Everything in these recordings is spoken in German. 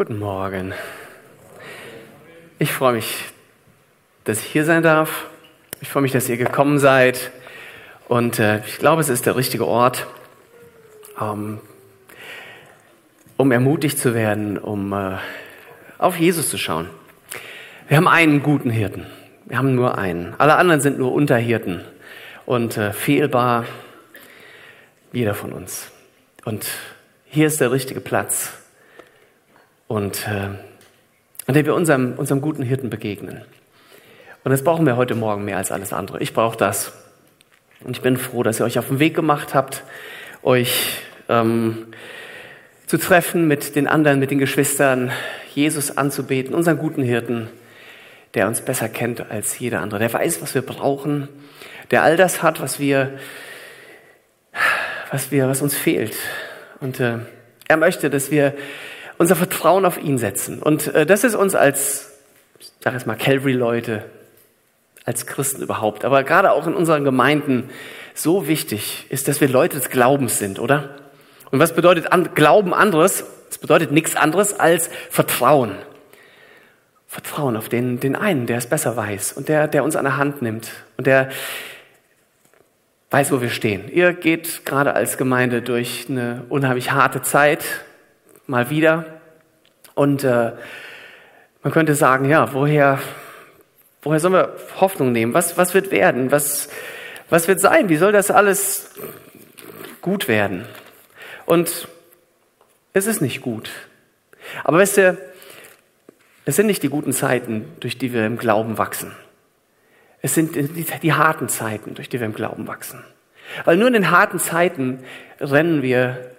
Guten Morgen. Ich freue mich, dass ich hier sein darf. Ich freue mich, dass ihr gekommen seid. Und äh, ich glaube, es ist der richtige Ort, ähm, um ermutigt zu werden, um äh, auf Jesus zu schauen. Wir haben einen guten Hirten. Wir haben nur einen. Alle anderen sind nur Unterhirten und äh, fehlbar. Jeder von uns. Und hier ist der richtige Platz. Und äh, an dem wir unserem, unserem guten Hirten begegnen. Und das brauchen wir heute Morgen mehr als alles andere. Ich brauche das. Und ich bin froh, dass ihr euch auf den Weg gemacht habt, euch ähm, zu treffen mit den anderen, mit den Geschwistern, Jesus anzubeten, unseren guten Hirten, der uns besser kennt als jeder andere, der weiß, was wir brauchen, der all das hat, was wir, was wir, was uns fehlt. Und äh, er möchte, dass wir unser Vertrauen auf ihn setzen. Und äh, das ist uns als, ich mal, Calvary-Leute, als Christen überhaupt, aber gerade auch in unseren Gemeinden so wichtig ist, dass wir Leute des Glaubens sind, oder? Und was bedeutet an, Glauben anderes? Es bedeutet nichts anderes als Vertrauen. Vertrauen auf den, den einen, der es besser weiß und der, der uns an der Hand nimmt und der weiß, wo wir stehen. Ihr geht gerade als Gemeinde durch eine unheimlich harte Zeit, mal wieder. Und äh, man könnte sagen, ja, woher, woher sollen wir Hoffnung nehmen? Was, was wird werden? Was, was wird sein? Wie soll das alles gut werden? Und es ist nicht gut. Aber weißt du, es sind nicht die guten Zeiten, durch die wir im Glauben wachsen. Es sind die, die, harten Zeiten, durch die wir im Glauben wachsen. Weil nur in den harten Zeiten rennen wir,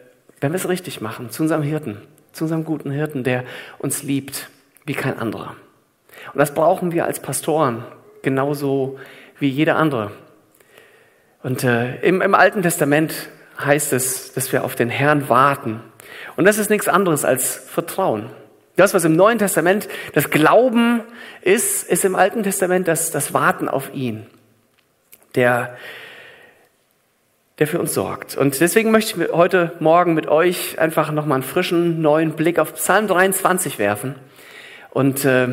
wenn wir es richtig machen, zu unserem Hirten, zu unserem guten Hirten, der uns liebt wie kein anderer. Und das brauchen wir als Pastoren genauso wie jeder andere. Und äh, im, im Alten Testament heißt es, dass wir auf den Herrn warten. Und das ist nichts anderes als Vertrauen. Das, was im Neuen Testament das Glauben ist, ist im Alten Testament das, das Warten auf ihn, der, der für uns sorgt. Und deswegen möchte ich heute Morgen mit euch einfach nochmal einen frischen, neuen Blick auf Psalm 23 werfen. Und äh,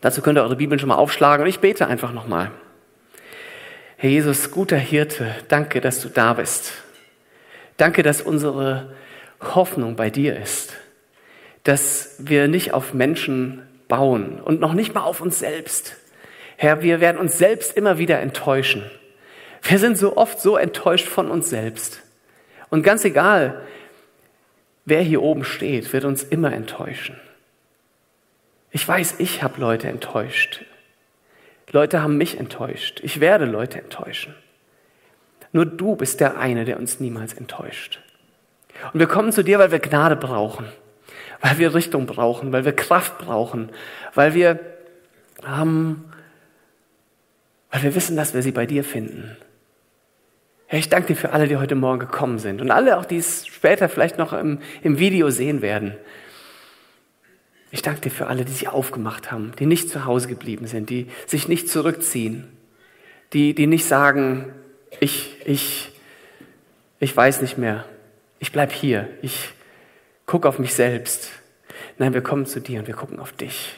dazu könnt ihr eure Bibeln schon mal aufschlagen. Und ich bete einfach nochmal. Herr Jesus, guter Hirte, danke, dass du da bist. Danke, dass unsere Hoffnung bei dir ist dass wir nicht auf Menschen bauen und noch nicht mal auf uns selbst. Herr, wir werden uns selbst immer wieder enttäuschen. Wir sind so oft so enttäuscht von uns selbst. Und ganz egal, wer hier oben steht, wird uns immer enttäuschen. Ich weiß, ich habe Leute enttäuscht. Leute haben mich enttäuscht. Ich werde Leute enttäuschen. Nur du bist der eine, der uns niemals enttäuscht. Und wir kommen zu dir, weil wir Gnade brauchen weil wir Richtung brauchen, weil wir Kraft brauchen, weil wir, ähm, weil wir wissen, dass wir sie bei dir finden. Herr, ich danke dir für alle, die heute Morgen gekommen sind und alle auch, die es später vielleicht noch im, im Video sehen werden. Ich danke dir für alle, die sich aufgemacht haben, die nicht zu Hause geblieben sind, die sich nicht zurückziehen, die, die nicht sagen, ich, ich, ich weiß nicht mehr, ich bleib hier, ich, guck auf mich selbst. Nein, wir kommen zu dir und wir gucken auf dich.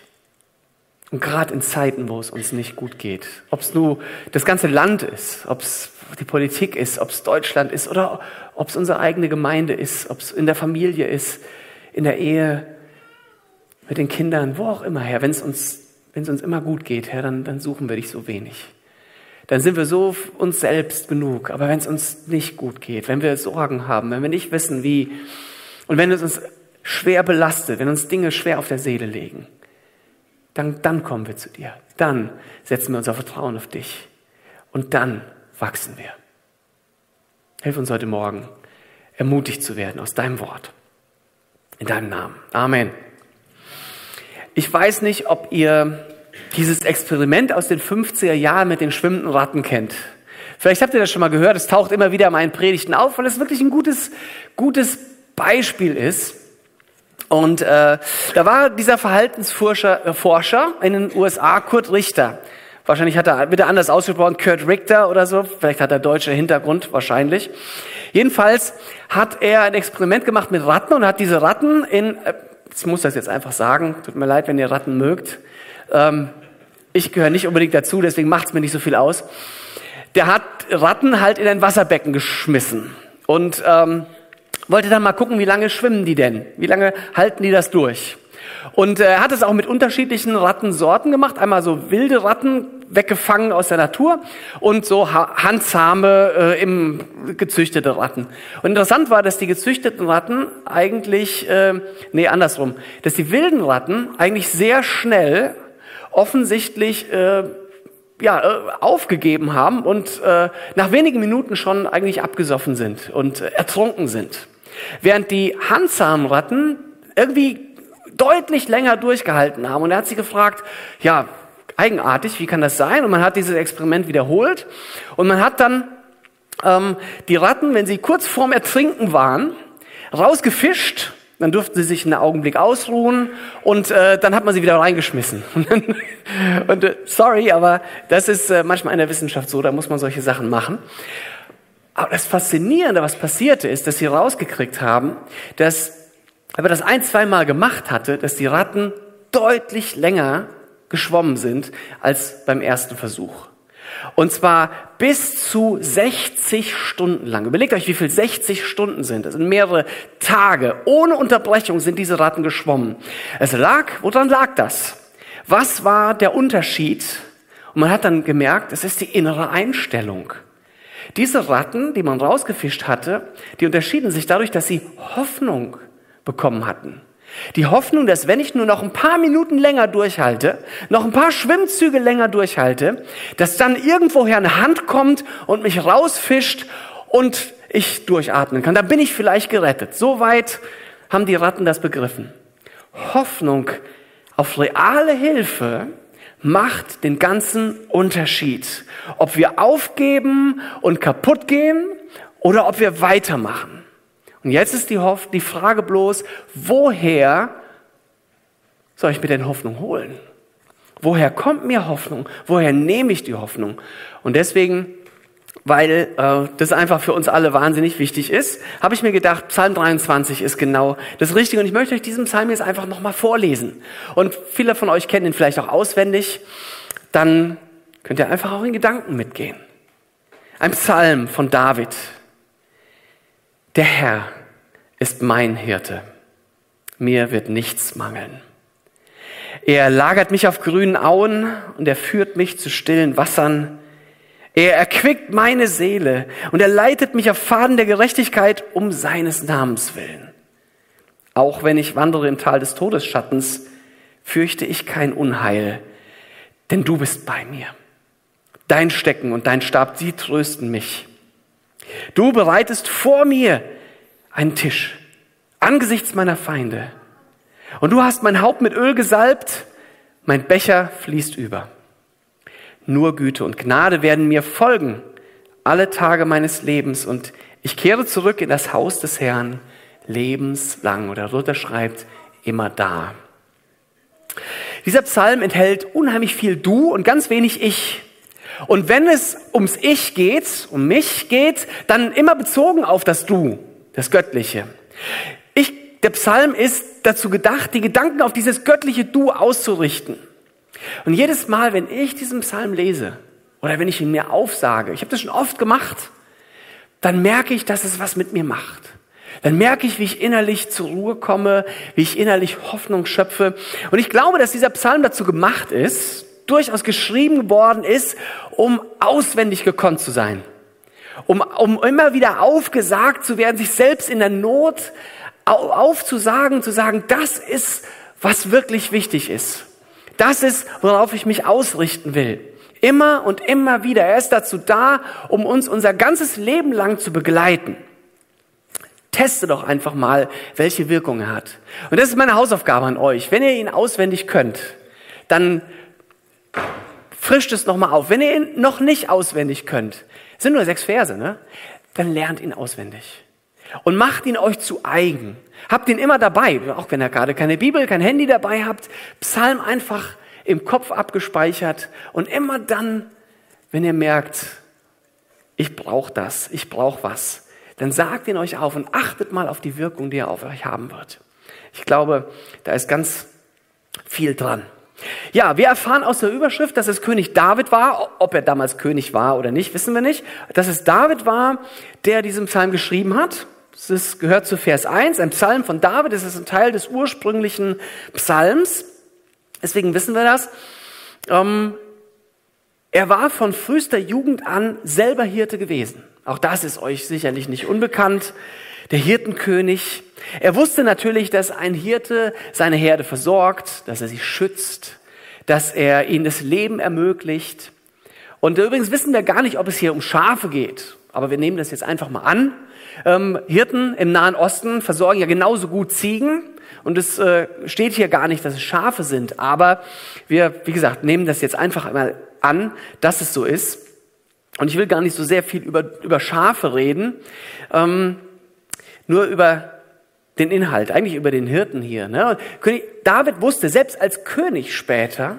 Und gerade in Zeiten, wo es uns nicht gut geht, ob es nur das ganze Land ist, ob es die Politik ist, ob es Deutschland ist oder ob es unsere eigene Gemeinde ist, ob es in der Familie ist, in der Ehe, mit den Kindern, wo auch immer, Herr, wenn es uns, wenn es uns immer gut geht, Herr, dann, dann suchen wir dich so wenig. Dann sind wir so uns selbst genug. Aber wenn es uns nicht gut geht, wenn wir Sorgen haben, wenn wir nicht wissen, wie, und wenn es uns schwer belastet, wenn uns Dinge schwer auf der Seele legen, dann, dann kommen wir zu dir. Dann setzen wir unser Vertrauen auf dich. Und dann wachsen wir. Hilf uns heute Morgen, ermutigt zu werden aus deinem Wort. In deinem Namen. Amen. Ich weiß nicht, ob ihr dieses Experiment aus den 50er Jahren mit den schwimmenden Ratten kennt. Vielleicht habt ihr das schon mal gehört, es taucht immer wieder in meinen Predigten auf, weil es wirklich ein gutes, gutes Beispiel ist. Und äh, da war dieser Verhaltensforscher äh, Forscher in den USA, Kurt Richter. Wahrscheinlich hat er wieder anders ausgesprochen, Kurt Richter oder so. Vielleicht hat er deutscher Hintergrund, wahrscheinlich. Jedenfalls hat er ein Experiment gemacht mit Ratten und hat diese Ratten in äh, ich muss das jetzt einfach sagen, tut mir leid, wenn ihr Ratten mögt. Ähm, ich gehöre nicht unbedingt dazu, deswegen macht es mir nicht so viel aus. Der hat Ratten halt in ein Wasserbecken geschmissen und ähm, wollte dann mal gucken, wie lange schwimmen die denn? Wie lange halten die das durch? Und er äh, hat es auch mit unterschiedlichen Rattensorten gemacht. Einmal so wilde Ratten weggefangen aus der Natur und so handzahme, äh, im gezüchtete Ratten. Und interessant war, dass die gezüchteten Ratten eigentlich, äh, nee, andersrum, dass die wilden Ratten eigentlich sehr schnell offensichtlich äh, ja, äh, aufgegeben haben und äh, nach wenigen Minuten schon eigentlich abgesoffen sind und äh, ertrunken sind. Während die handzahmen Ratten irgendwie deutlich länger durchgehalten haben. Und er hat sich gefragt, ja, eigenartig, wie kann das sein? Und man hat dieses Experiment wiederholt und man hat dann ähm, die Ratten, wenn sie kurz vorm Ertrinken waren, rausgefischt. Dann durften sie sich einen Augenblick ausruhen und äh, dann hat man sie wieder reingeschmissen. und äh, sorry, aber das ist äh, manchmal in der Wissenschaft so, da muss man solche Sachen machen. Aber das Faszinierende, was passierte, ist, dass sie rausgekriegt haben, dass aber das ein, zweimal gemacht hatte, dass die Ratten deutlich länger geschwommen sind als beim ersten Versuch. Und zwar bis zu 60 Stunden lang. Überlegt euch, wie viel 60 Stunden sind. Das sind mehrere Tage. Ohne Unterbrechung sind diese Ratten geschwommen. Es lag, woran lag das? Was war der Unterschied? Und man hat dann gemerkt, es ist die innere Einstellung. Diese Ratten, die man rausgefischt hatte, die unterschieden sich dadurch, dass sie Hoffnung bekommen hatten. Die Hoffnung, dass wenn ich nur noch ein paar Minuten länger durchhalte, noch ein paar Schwimmzüge länger durchhalte, dass dann irgendwoher eine Hand kommt und mich rausfischt und ich durchatmen kann. Dann bin ich vielleicht gerettet. Soweit haben die Ratten das begriffen. Hoffnung auf reale Hilfe macht den ganzen Unterschied. Ob wir aufgeben und kaputt gehen oder ob wir weitermachen. Und jetzt ist die, Hoff die Frage bloß, woher soll ich mir denn Hoffnung holen? Woher kommt mir Hoffnung? Woher nehme ich die Hoffnung? Und deswegen, weil äh, das einfach für uns alle wahnsinnig wichtig ist, habe ich mir gedacht, Psalm 23 ist genau das Richtige. Und ich möchte euch diesen Psalm jetzt einfach nochmal vorlesen. Und viele von euch kennen ihn vielleicht auch auswendig. Dann könnt ihr einfach auch in Gedanken mitgehen. Ein Psalm von David. Der Herr ist mein Hirte. Mir wird nichts mangeln. Er lagert mich auf grünen Auen und er führt mich zu stillen Wassern. Er erquickt meine Seele und er leitet mich auf Faden der Gerechtigkeit um seines Namens willen. Auch wenn ich wandere im Tal des Todesschattens, fürchte ich kein Unheil, denn du bist bei mir. Dein Stecken und dein Stab, sie trösten mich. Du bereitest vor mir einen Tisch angesichts meiner Feinde. Und du hast mein Haupt mit Öl gesalbt, mein Becher fließt über. Nur Güte und Gnade werden mir folgen alle Tage meines Lebens und ich kehre zurück in das Haus des Herrn lebenslang. Oder Luther schreibt, immer da. Dieser Psalm enthält unheimlich viel Du und ganz wenig Ich. Und wenn es ums Ich geht, um mich geht, dann immer bezogen auf das Du, das Göttliche. Ich, der Psalm ist dazu gedacht, die Gedanken auf dieses göttliche Du auszurichten. Und jedes Mal, wenn ich diesen Psalm lese oder wenn ich ihn mir aufsage, ich habe das schon oft gemacht, dann merke ich, dass es was mit mir macht. Dann merke ich, wie ich innerlich zur Ruhe komme, wie ich innerlich Hoffnung schöpfe. Und ich glaube, dass dieser Psalm dazu gemacht ist, durchaus geschrieben worden ist, um auswendig gekonnt zu sein. Um, um immer wieder aufgesagt zu werden, sich selbst in der Not aufzusagen, zu sagen, das ist, was wirklich wichtig ist. Das ist, worauf ich mich ausrichten will. Immer und immer wieder. Er ist dazu da, um uns unser ganzes Leben lang zu begleiten. Teste doch einfach mal, welche Wirkung er hat. Und das ist meine Hausaufgabe an euch. Wenn ihr ihn auswendig könnt, dann frischt es nochmal auf. Wenn ihr ihn noch nicht auswendig könnt, sind nur sechs Verse, ne? Dann lernt ihn auswendig. Und macht ihn euch zu eigen. Habt ihn immer dabei, auch wenn ihr gerade keine Bibel, kein Handy dabei habt. Psalm einfach im Kopf abgespeichert. Und immer dann, wenn ihr merkt, ich brauche das, ich brauche was, dann sagt ihn euch auf und achtet mal auf die Wirkung, die er auf euch haben wird. Ich glaube, da ist ganz viel dran. Ja, wir erfahren aus der Überschrift, dass es König David war. Ob er damals König war oder nicht, wissen wir nicht. Dass es David war, der diesen Psalm geschrieben hat. Das gehört zu Vers 1, ein Psalm von David. Das ist ein Teil des ursprünglichen Psalms. Deswegen wissen wir das. Ähm, er war von frühester Jugend an selber Hirte gewesen. Auch das ist euch sicherlich nicht unbekannt. Der Hirtenkönig. Er wusste natürlich, dass ein Hirte seine Herde versorgt, dass er sie schützt, dass er ihnen das Leben ermöglicht. Und übrigens wissen wir gar nicht, ob es hier um Schafe geht. Aber wir nehmen das jetzt einfach mal an. Ähm, Hirten im Nahen Osten versorgen ja genauso gut Ziegen. Und es äh, steht hier gar nicht, dass es Schafe sind. Aber wir, wie gesagt, nehmen das jetzt einfach einmal an, dass es so ist. Und ich will gar nicht so sehr viel über, über Schafe reden, ähm, nur über den Inhalt, eigentlich über den Hirten hier. Ne? König David wusste, selbst als König später,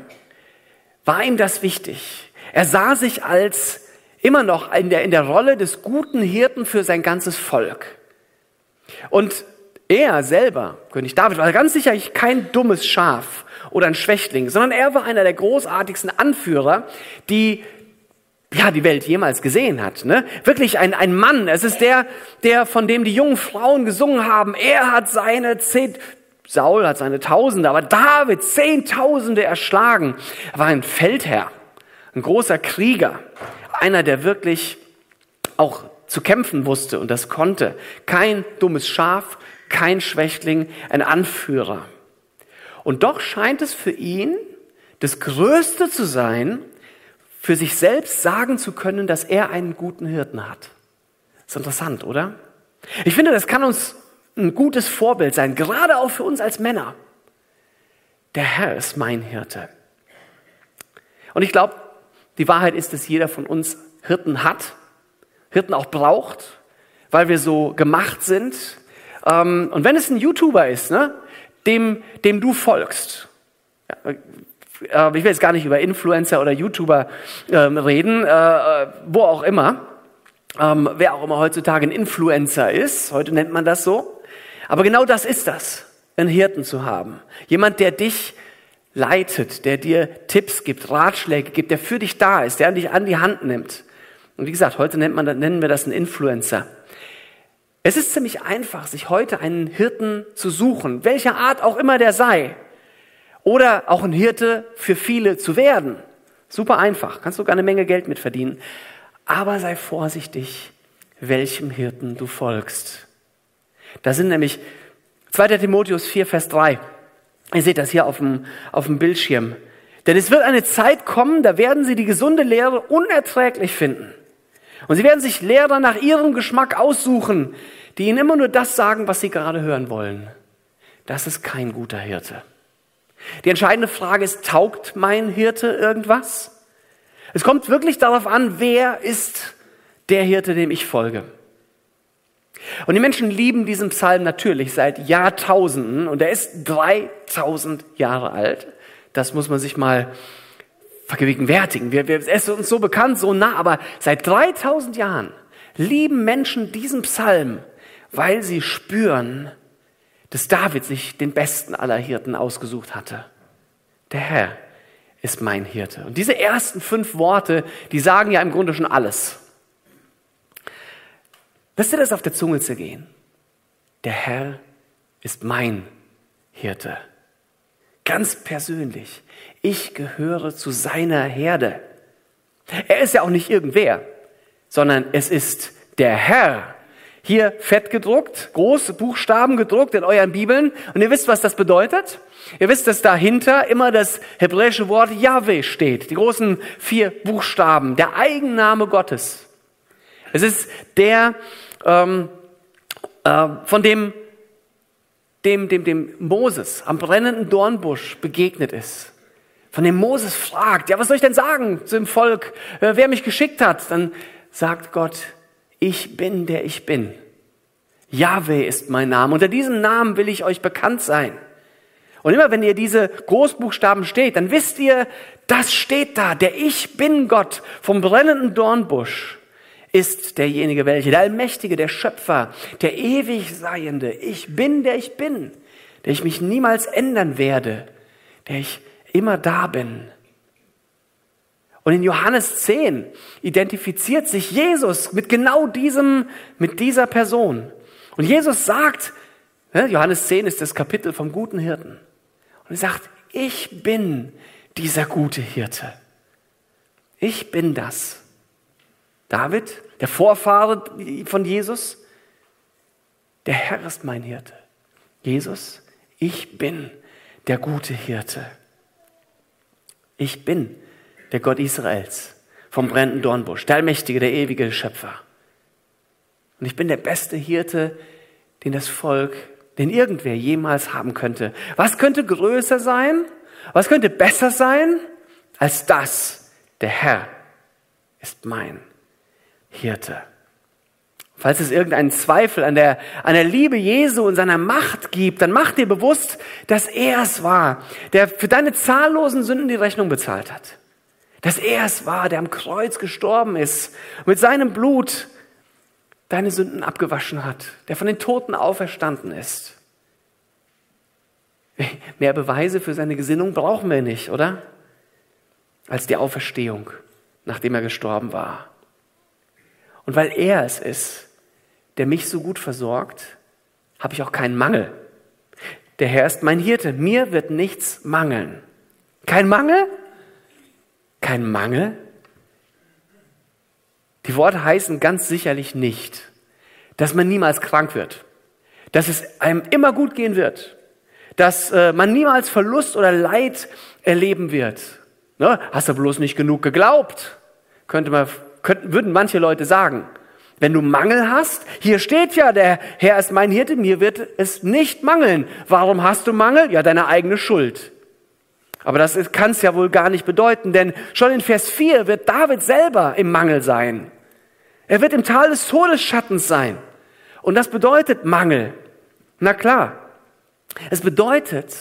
war ihm das wichtig. Er sah sich als immer noch in der, in der Rolle des guten Hirten für sein ganzes Volk. Und er selber, König David, war ganz sicher kein dummes Schaf oder ein Schwächling, sondern er war einer der großartigsten Anführer, die ja, die Welt jemals gesehen hat. Ne? Wirklich ein, ein Mann. Es ist der, der, von dem die jungen Frauen gesungen haben. Er hat seine zehn, Saul hat seine Tausende, aber David Zehntausende erschlagen. Er war ein Feldherr, ein großer Krieger, einer, der wirklich auch zu kämpfen wusste und das konnte. Kein dummes Schaf, kein Schwächling, ein Anführer. Und doch scheint es für ihn das Größte zu sein, für sich selbst sagen zu können, dass er einen guten Hirten hat. ist interessant, oder? Ich finde, das kann uns ein gutes Vorbild sein, gerade auch für uns als Männer. Der Herr ist mein Hirte. Und ich glaube, die Wahrheit ist, dass jeder von uns Hirten hat, Hirten auch braucht, weil wir so gemacht sind. Ähm, und wenn es ein YouTuber ist, ne, dem, dem du folgst, äh, ich will jetzt gar nicht über Influencer oder YouTuber ähm, reden, äh, äh, wo auch immer, ähm, wer auch immer heutzutage ein Influencer ist, heute nennt man das so. Aber genau das ist das, einen Hirten zu haben. Jemand, der dich leitet, der dir Tipps gibt, Ratschläge gibt, der für dich da ist, der dich an die Hand nimmt. Und wie gesagt, heute nennt man, nennen wir das einen Influencer. Es ist ziemlich einfach, sich heute einen Hirten zu suchen, welcher Art auch immer der sei. Oder auch ein Hirte für viele zu werden. Super einfach, kannst sogar eine Menge Geld mit verdienen. Aber sei vorsichtig, welchem Hirten du folgst. Da sind nämlich 2. Timotheus 4, Vers 3. Ihr seht das hier auf dem, auf dem Bildschirm. Denn es wird eine Zeit kommen, da werden sie die gesunde Lehre unerträglich finden. Und sie werden sich Lehrer nach ihrem Geschmack aussuchen, die ihnen immer nur das sagen, was sie gerade hören wollen. Das ist kein guter Hirte. Die entscheidende Frage ist, taugt mein Hirte irgendwas? Es kommt wirklich darauf an, wer ist der Hirte, dem ich folge. Und die Menschen lieben diesen Psalm natürlich seit Jahrtausenden und er ist 3000 Jahre alt. Das muss man sich mal vergegenwärtigen. Wir, wir, er ist uns so bekannt, so nah, aber seit 3000 Jahren lieben Menschen diesen Psalm, weil sie spüren, dass David sich den besten aller Hirten ausgesucht hatte. Der Herr ist mein Hirte. Und diese ersten fünf Worte, die sagen ja im Grunde schon alles. Lasst dir das auf der Zunge zergehen. Der Herr ist mein Hirte. Ganz persönlich. Ich gehöre zu seiner Herde. Er ist ja auch nicht irgendwer, sondern es ist der Herr, hier fett gedruckt, große Buchstaben gedruckt in euren Bibeln. Und ihr wisst, was das bedeutet? Ihr wisst, dass dahinter immer das hebräische Wort Yahweh steht. Die großen vier Buchstaben, der Eigenname Gottes. Es ist der, ähm, äh, von dem, dem, dem, dem Moses am brennenden Dornbusch begegnet ist. Von dem Moses fragt, ja, was soll ich denn sagen zu dem Volk, äh, wer mich geschickt hat? Dann sagt Gott, ich bin, der ich bin. Yahweh ist mein Name. Unter diesem Namen will ich euch bekannt sein. Und immer wenn ihr diese Großbuchstaben steht, dann wisst ihr, das steht da. Der Ich bin Gott vom brennenden Dornbusch ist derjenige welche, der Allmächtige, der Schöpfer, der ewig Seiende. Ich bin, der ich bin. der ich mich niemals ändern werde, der ich immer da bin. Und in Johannes 10 identifiziert sich Jesus mit genau diesem, mit dieser Person. Und Jesus sagt, Johannes 10 ist das Kapitel vom guten Hirten. Und er sagt, ich bin dieser gute Hirte. Ich bin das. David, der Vorfahre von Jesus, der Herr ist mein Hirte. Jesus, ich bin der gute Hirte. Ich bin der Gott Israels vom brennenden Dornbusch, der Allmächtige, der ewige Schöpfer. Und ich bin der beste Hirte, den das Volk, den irgendwer jemals haben könnte. Was könnte größer sein? Was könnte besser sein als das? Der Herr ist mein Hirte. Falls es irgendeinen Zweifel an der, an der Liebe Jesu und seiner Macht gibt, dann mach dir bewusst, dass er es war, der für deine zahllosen Sünden die Rechnung bezahlt hat. Dass er es war, der am Kreuz gestorben ist mit seinem Blut deine Sünden abgewaschen hat, der von den Toten auferstanden ist. Mehr Beweise für seine Gesinnung brauchen wir nicht, oder? Als die Auferstehung, nachdem er gestorben war. Und weil er es ist, der mich so gut versorgt, habe ich auch keinen Mangel. Der Herr ist mein Hirte, mir wird nichts mangeln. Kein Mangel? Kein Mangel? Die Worte heißen ganz sicherlich nicht, dass man niemals krank wird, dass es einem immer gut gehen wird, dass äh, man niemals Verlust oder Leid erleben wird. Ne? Hast du bloß nicht genug geglaubt, könnte man, könnten, würden manche Leute sagen. Wenn du Mangel hast, hier steht ja, der Herr ist mein Hirte, mir wird es nicht mangeln. Warum hast du Mangel? Ja, deine eigene Schuld. Aber das kann es ja wohl gar nicht bedeuten, denn schon in Vers 4 wird David selber im Mangel sein. Er wird im Tal des Todesschattens sein. Und das bedeutet Mangel. Na klar. Es bedeutet,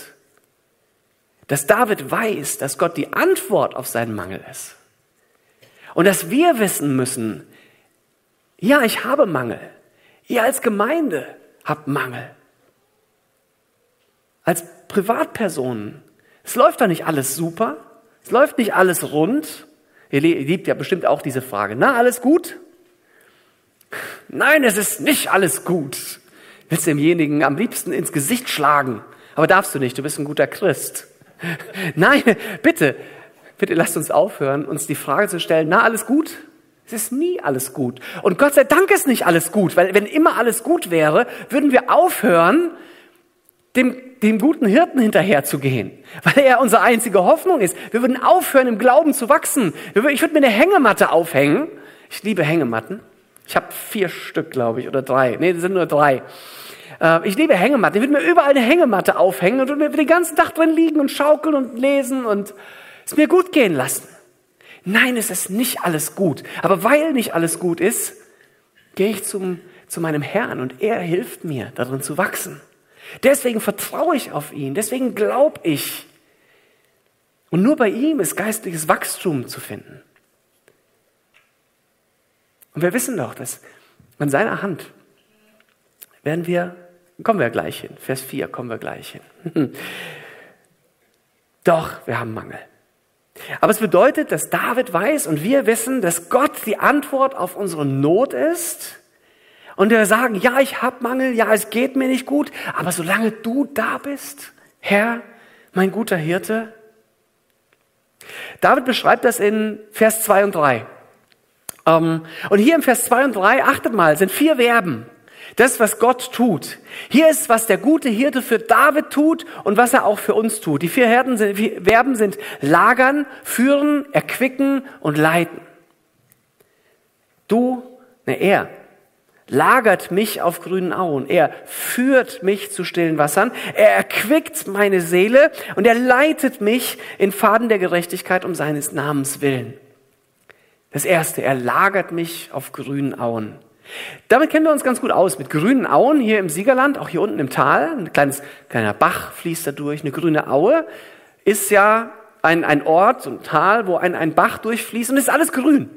dass David weiß, dass Gott die Antwort auf seinen Mangel ist. Und dass wir wissen müssen, ja, ich habe Mangel. Ihr als Gemeinde habt Mangel. Als Privatpersonen. Es läuft doch nicht alles super. Es läuft nicht alles rund. Ihr liebt ja bestimmt auch diese Frage. Na, alles gut? Nein, es ist nicht alles gut. Willst du demjenigen am liebsten ins Gesicht schlagen. Aber darfst du nicht, du bist ein guter Christ. Nein, bitte, bitte lasst uns aufhören, uns die Frage zu stellen, na, alles gut? Es ist nie alles gut. Und Gott sei Dank ist nicht alles gut, weil wenn immer alles gut wäre, würden wir aufhören, dem, dem guten Hirten hinterherzugehen, weil er unsere einzige Hoffnung ist. Wir würden aufhören, im Glauben zu wachsen. Ich würde mir eine Hängematte aufhängen. Ich liebe Hängematten. Ich habe vier Stück, glaube ich, oder drei. Nee, das sind nur drei. Äh, ich liebe Hängematten. Ich würde mir überall eine Hängematte aufhängen und würde den ganzen Tag drin liegen und schaukeln und lesen und es mir gut gehen lassen. Nein, es ist nicht alles gut. Aber weil nicht alles gut ist, gehe ich zum, zu meinem Herrn und er hilft mir, darin zu wachsen. Deswegen vertraue ich auf ihn, deswegen glaube ich. Und nur bei ihm ist geistliches Wachstum zu finden. Und wir wissen doch, dass an seiner Hand werden wir, kommen wir gleich hin, Vers 4 kommen wir gleich hin. Doch, wir haben Mangel. Aber es bedeutet, dass David weiß und wir wissen, dass Gott die Antwort auf unsere Not ist. Und wir sagen, ja, ich habe Mangel, ja, es geht mir nicht gut, aber solange du da bist, Herr, mein guter Hirte. David beschreibt das in Vers 2 und 3. Ähm, und hier im Vers 2 und 3, achtet mal, sind vier Verben. Das, was Gott tut. Hier ist, was der gute Hirte für David tut und was er auch für uns tut. Die vier Herden sind, Verben sind lagern, führen, erquicken und leiten. Du, ne, er lagert mich auf grünen Auen. Er führt mich zu stillen Wassern. Er erquickt meine Seele und er leitet mich in Faden der Gerechtigkeit um seines Namens willen. Das erste, er lagert mich auf grünen Auen. Damit kennen wir uns ganz gut aus. Mit grünen Auen hier im Siegerland, auch hier unten im Tal. Ein kleines, kleiner Bach fließt da durch. Eine grüne Aue ist ja ein, ein Ort, ein Tal, wo ein, ein Bach durchfließt und es ist alles grün.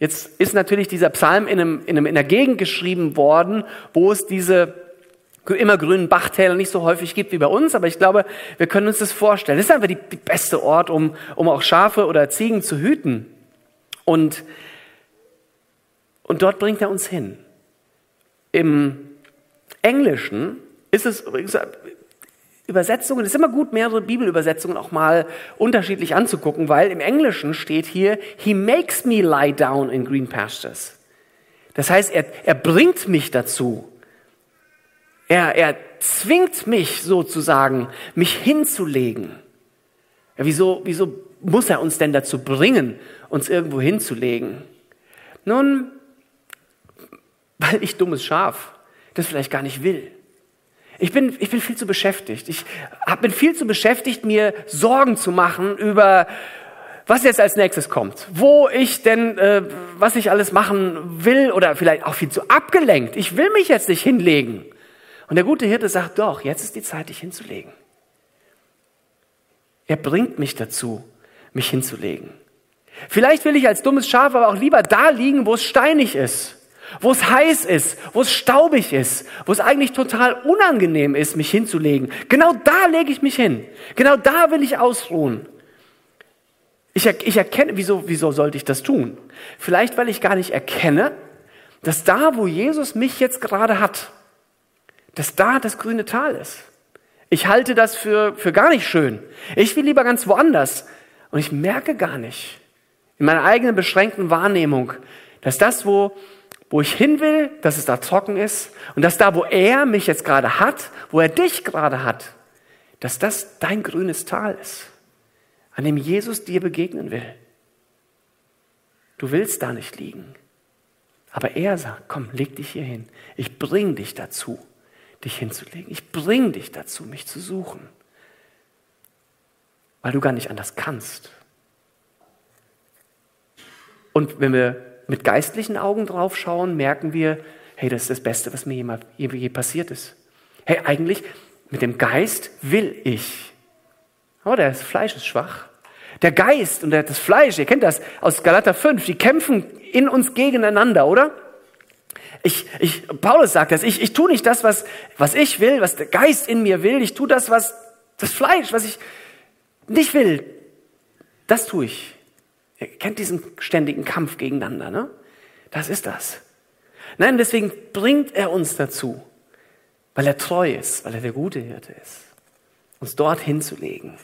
Jetzt ist natürlich dieser Psalm in, einem, in, einem, in einer Gegend geschrieben worden, wo es diese immer grünen Bachtäler nicht so häufig gibt wie bei uns, aber ich glaube, wir können uns das vorstellen. Das ist einfach die beste Ort, um, um auch Schafe oder Ziegen zu hüten. Und, und dort bringt er uns hin. Im Englischen ist es Übersetzungen, es ist immer gut, mehrere Bibelübersetzungen auch mal unterschiedlich anzugucken, weil im Englischen steht hier, He makes me lie down in green pastures. Das heißt, er, er bringt mich dazu. Er, er zwingt mich sozusagen, mich hinzulegen. Ja, wieso, wieso muss er uns denn dazu bringen, uns irgendwo hinzulegen? Nun, weil ich dummes Schaf das vielleicht gar nicht will. Ich bin, ich bin viel zu beschäftigt. Ich bin viel zu beschäftigt, mir Sorgen zu machen über, was jetzt als nächstes kommt. Wo ich denn, äh, was ich alles machen will oder vielleicht auch viel zu abgelenkt. Ich will mich jetzt nicht hinlegen. Und der gute Hirte sagt, doch, jetzt ist die Zeit, dich hinzulegen. Er bringt mich dazu, mich hinzulegen. Vielleicht will ich als dummes Schaf aber auch lieber da liegen, wo es steinig ist wo es heiß ist, wo es staubig ist, wo es eigentlich total unangenehm ist, mich hinzulegen. Genau da lege ich mich hin. Genau da will ich ausruhen. Ich, er, ich erkenne, wieso, wieso sollte ich das tun? Vielleicht, weil ich gar nicht erkenne, dass da, wo Jesus mich jetzt gerade hat, dass da das grüne Tal ist. Ich halte das für, für gar nicht schön. Ich will lieber ganz woanders. Und ich merke gar nicht, in meiner eigenen beschränkten Wahrnehmung, dass das, wo wo ich hin will, dass es da trocken ist und dass da, wo er mich jetzt gerade hat, wo er dich gerade hat, dass das dein grünes Tal ist, an dem Jesus dir begegnen will. Du willst da nicht liegen. Aber er sagt, komm, leg dich hier hin. Ich bring dich dazu, dich hinzulegen. Ich bring dich dazu, mich zu suchen. Weil du gar nicht anders kannst. Und wenn wir mit geistlichen Augen drauf schauen, merken wir, hey, das ist das Beste, was mir je, je, je passiert ist. Hey, eigentlich mit dem Geist will ich. Oh, das Fleisch ist schwach. Der Geist und das Fleisch, ihr kennt das aus Galater 5, die kämpfen in uns gegeneinander, oder? Ich, ich, Paulus sagt das, ich, ich tue nicht das, was, was ich will, was der Geist in mir will, ich tue das, was das Fleisch, was ich nicht will, das tue ich. Ihr kennt diesen ständigen Kampf gegeneinander, ne? Das ist das. Nein, deswegen bringt er uns dazu, weil er treu ist, weil er der gute Hirte ist, uns dort hinzulegen,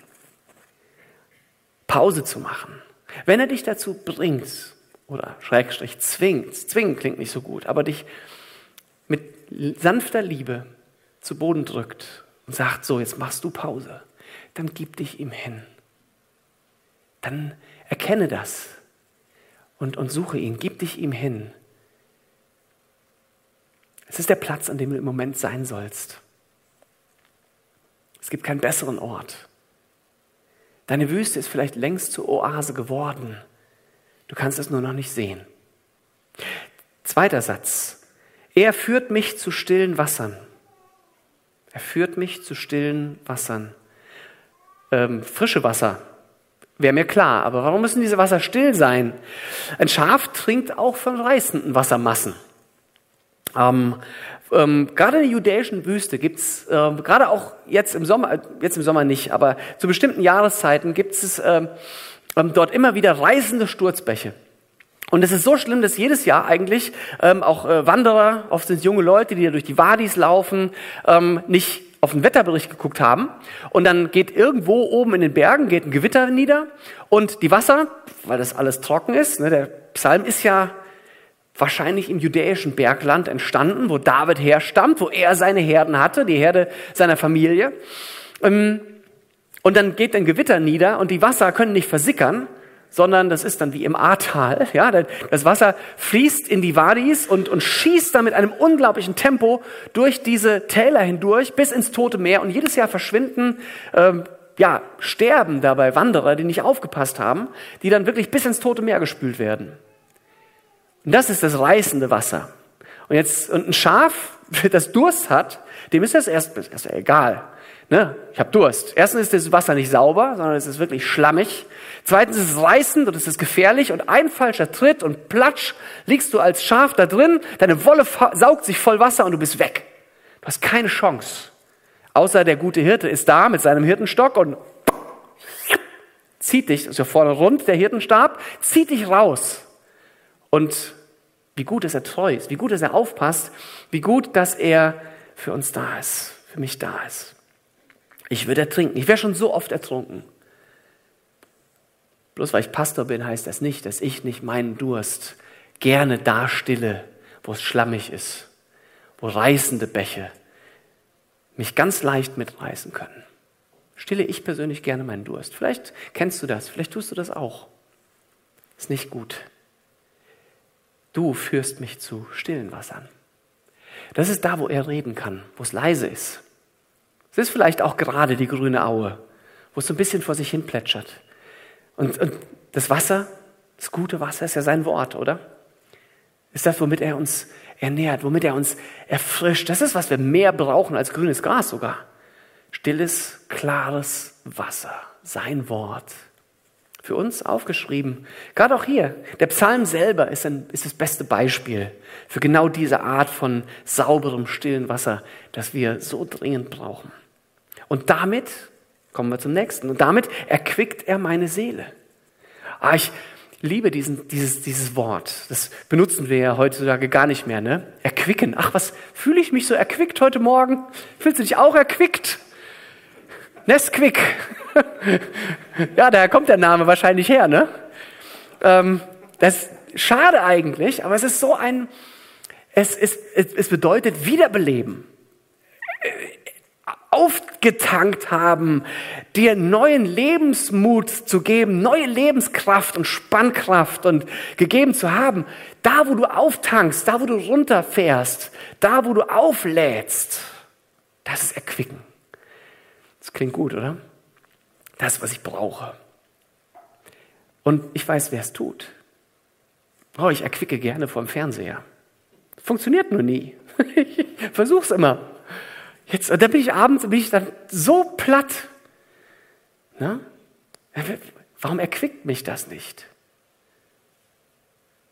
Pause zu machen. Wenn er dich dazu bringt oder Schrägstrich zwingt, zwingen klingt nicht so gut, aber dich mit sanfter Liebe zu Boden drückt und sagt, so, jetzt machst du Pause, dann gib dich ihm hin. Dann Erkenne das und, und suche ihn, gib dich ihm hin. Es ist der Platz, an dem du im Moment sein sollst. Es gibt keinen besseren Ort. Deine Wüste ist vielleicht längst zur Oase geworden. Du kannst es nur noch nicht sehen. Zweiter Satz. Er führt mich zu stillen Wassern. Er führt mich zu stillen Wassern. Ähm, frische Wasser Wäre mir klar. Aber warum müssen diese Wasser still sein? Ein Schaf trinkt auch von reißenden Wassermassen. Ähm, ähm, gerade in der judäischen Wüste gibt's ähm, gerade auch jetzt im Sommer, jetzt im Sommer nicht, aber zu bestimmten Jahreszeiten gibt es ähm, ähm, dort immer wieder reißende Sturzbäche. Und es ist so schlimm, dass jedes Jahr eigentlich ähm, auch äh, Wanderer, oft sind es junge Leute, die da durch die Wadis laufen, ähm, nicht auf den Wetterbericht geguckt haben. Und dann geht irgendwo oben in den Bergen geht ein Gewitter nieder. Und die Wasser, weil das alles trocken ist, ne, der Psalm ist ja wahrscheinlich im judäischen Bergland entstanden, wo David herstammt, wo er seine Herden hatte, die Herde seiner Familie. Ähm, und dann geht ein Gewitter nieder und die Wasser können nicht versickern, sondern das ist dann wie im Ahrtal. Ja, das Wasser fließt in die Wadis und, und schießt dann mit einem unglaublichen Tempo durch diese Täler hindurch bis ins Tote Meer. Und jedes Jahr verschwinden, ähm, ja, sterben dabei Wanderer, die nicht aufgepasst haben, die dann wirklich bis ins Tote Meer gespült werden. Und das ist das reißende Wasser. Und jetzt und ein Schaf, das Durst hat, dem ist das erst, erst egal. Ne? Ich habe Durst. Erstens ist das Wasser nicht sauber, sondern es ist wirklich schlammig. Zweitens ist es reißend und es ist gefährlich und ein falscher Tritt und platsch liegst du als Schaf da drin, deine Wolle saugt sich voll Wasser und du bist weg. Du hast keine Chance. Außer der gute Hirte ist da mit seinem Hirtenstock und zieht dich, ist ja vorne rund, der Hirtenstab, zieht dich raus. Und wie gut, dass er treu ist, wie gut, dass er aufpasst, wie gut, dass er für uns da ist, für mich da ist. Ich würde ertrinken. Ich wäre schon so oft ertrunken. Bloß weil ich Pastor bin, heißt das nicht, dass ich nicht meinen Durst gerne da stille, wo es schlammig ist, wo reißende Bäche mich ganz leicht mitreißen können. Stille ich persönlich gerne meinen Durst. Vielleicht kennst du das, vielleicht tust du das auch. Ist nicht gut. Du führst mich zu stillen Wassern. Das ist da, wo er reden kann, wo es leise ist. Es ist vielleicht auch gerade die grüne Aue, wo es so ein bisschen vor sich hin plätschert. Und, und das Wasser, das gute Wasser ist ja sein Wort, oder? Ist das, womit er uns ernährt, womit er uns erfrischt. Das ist, was wir mehr brauchen als grünes Gras sogar. Stilles, klares Wasser, sein Wort. Für uns aufgeschrieben. Gerade auch hier. Der Psalm selber ist, ein, ist das beste Beispiel für genau diese Art von sauberem, stillen Wasser, das wir so dringend brauchen. Und damit kommen wir zum nächsten. Und damit erquickt er meine Seele. Ah, ich, liebe diesen, dieses, dieses Wort. Das benutzen wir ja heutzutage gar nicht mehr. Ne? Erquicken. Ach, was fühle ich mich so erquickt heute Morgen? Fühlst du dich auch erquickt? Nesquik. ja, daher kommt der Name wahrscheinlich her. Ne? Ähm, das ist schade eigentlich, aber es ist so ein, es, es, es bedeutet Wiederbeleben aufgetankt haben, dir neuen Lebensmut zu geben, neue Lebenskraft und Spannkraft und gegeben zu haben, da wo du auftankst, da wo du runterfährst, da wo du auflädst, das ist Erquicken. Das klingt gut, oder? Das, was ich brauche. Und ich weiß, wer es tut. Oh, ich erquicke gerne vom Fernseher. Funktioniert nur nie. ich versuch's immer. Jetzt, und bin ich abends, bin ich dann so platt. Na? Warum erquickt mich das nicht?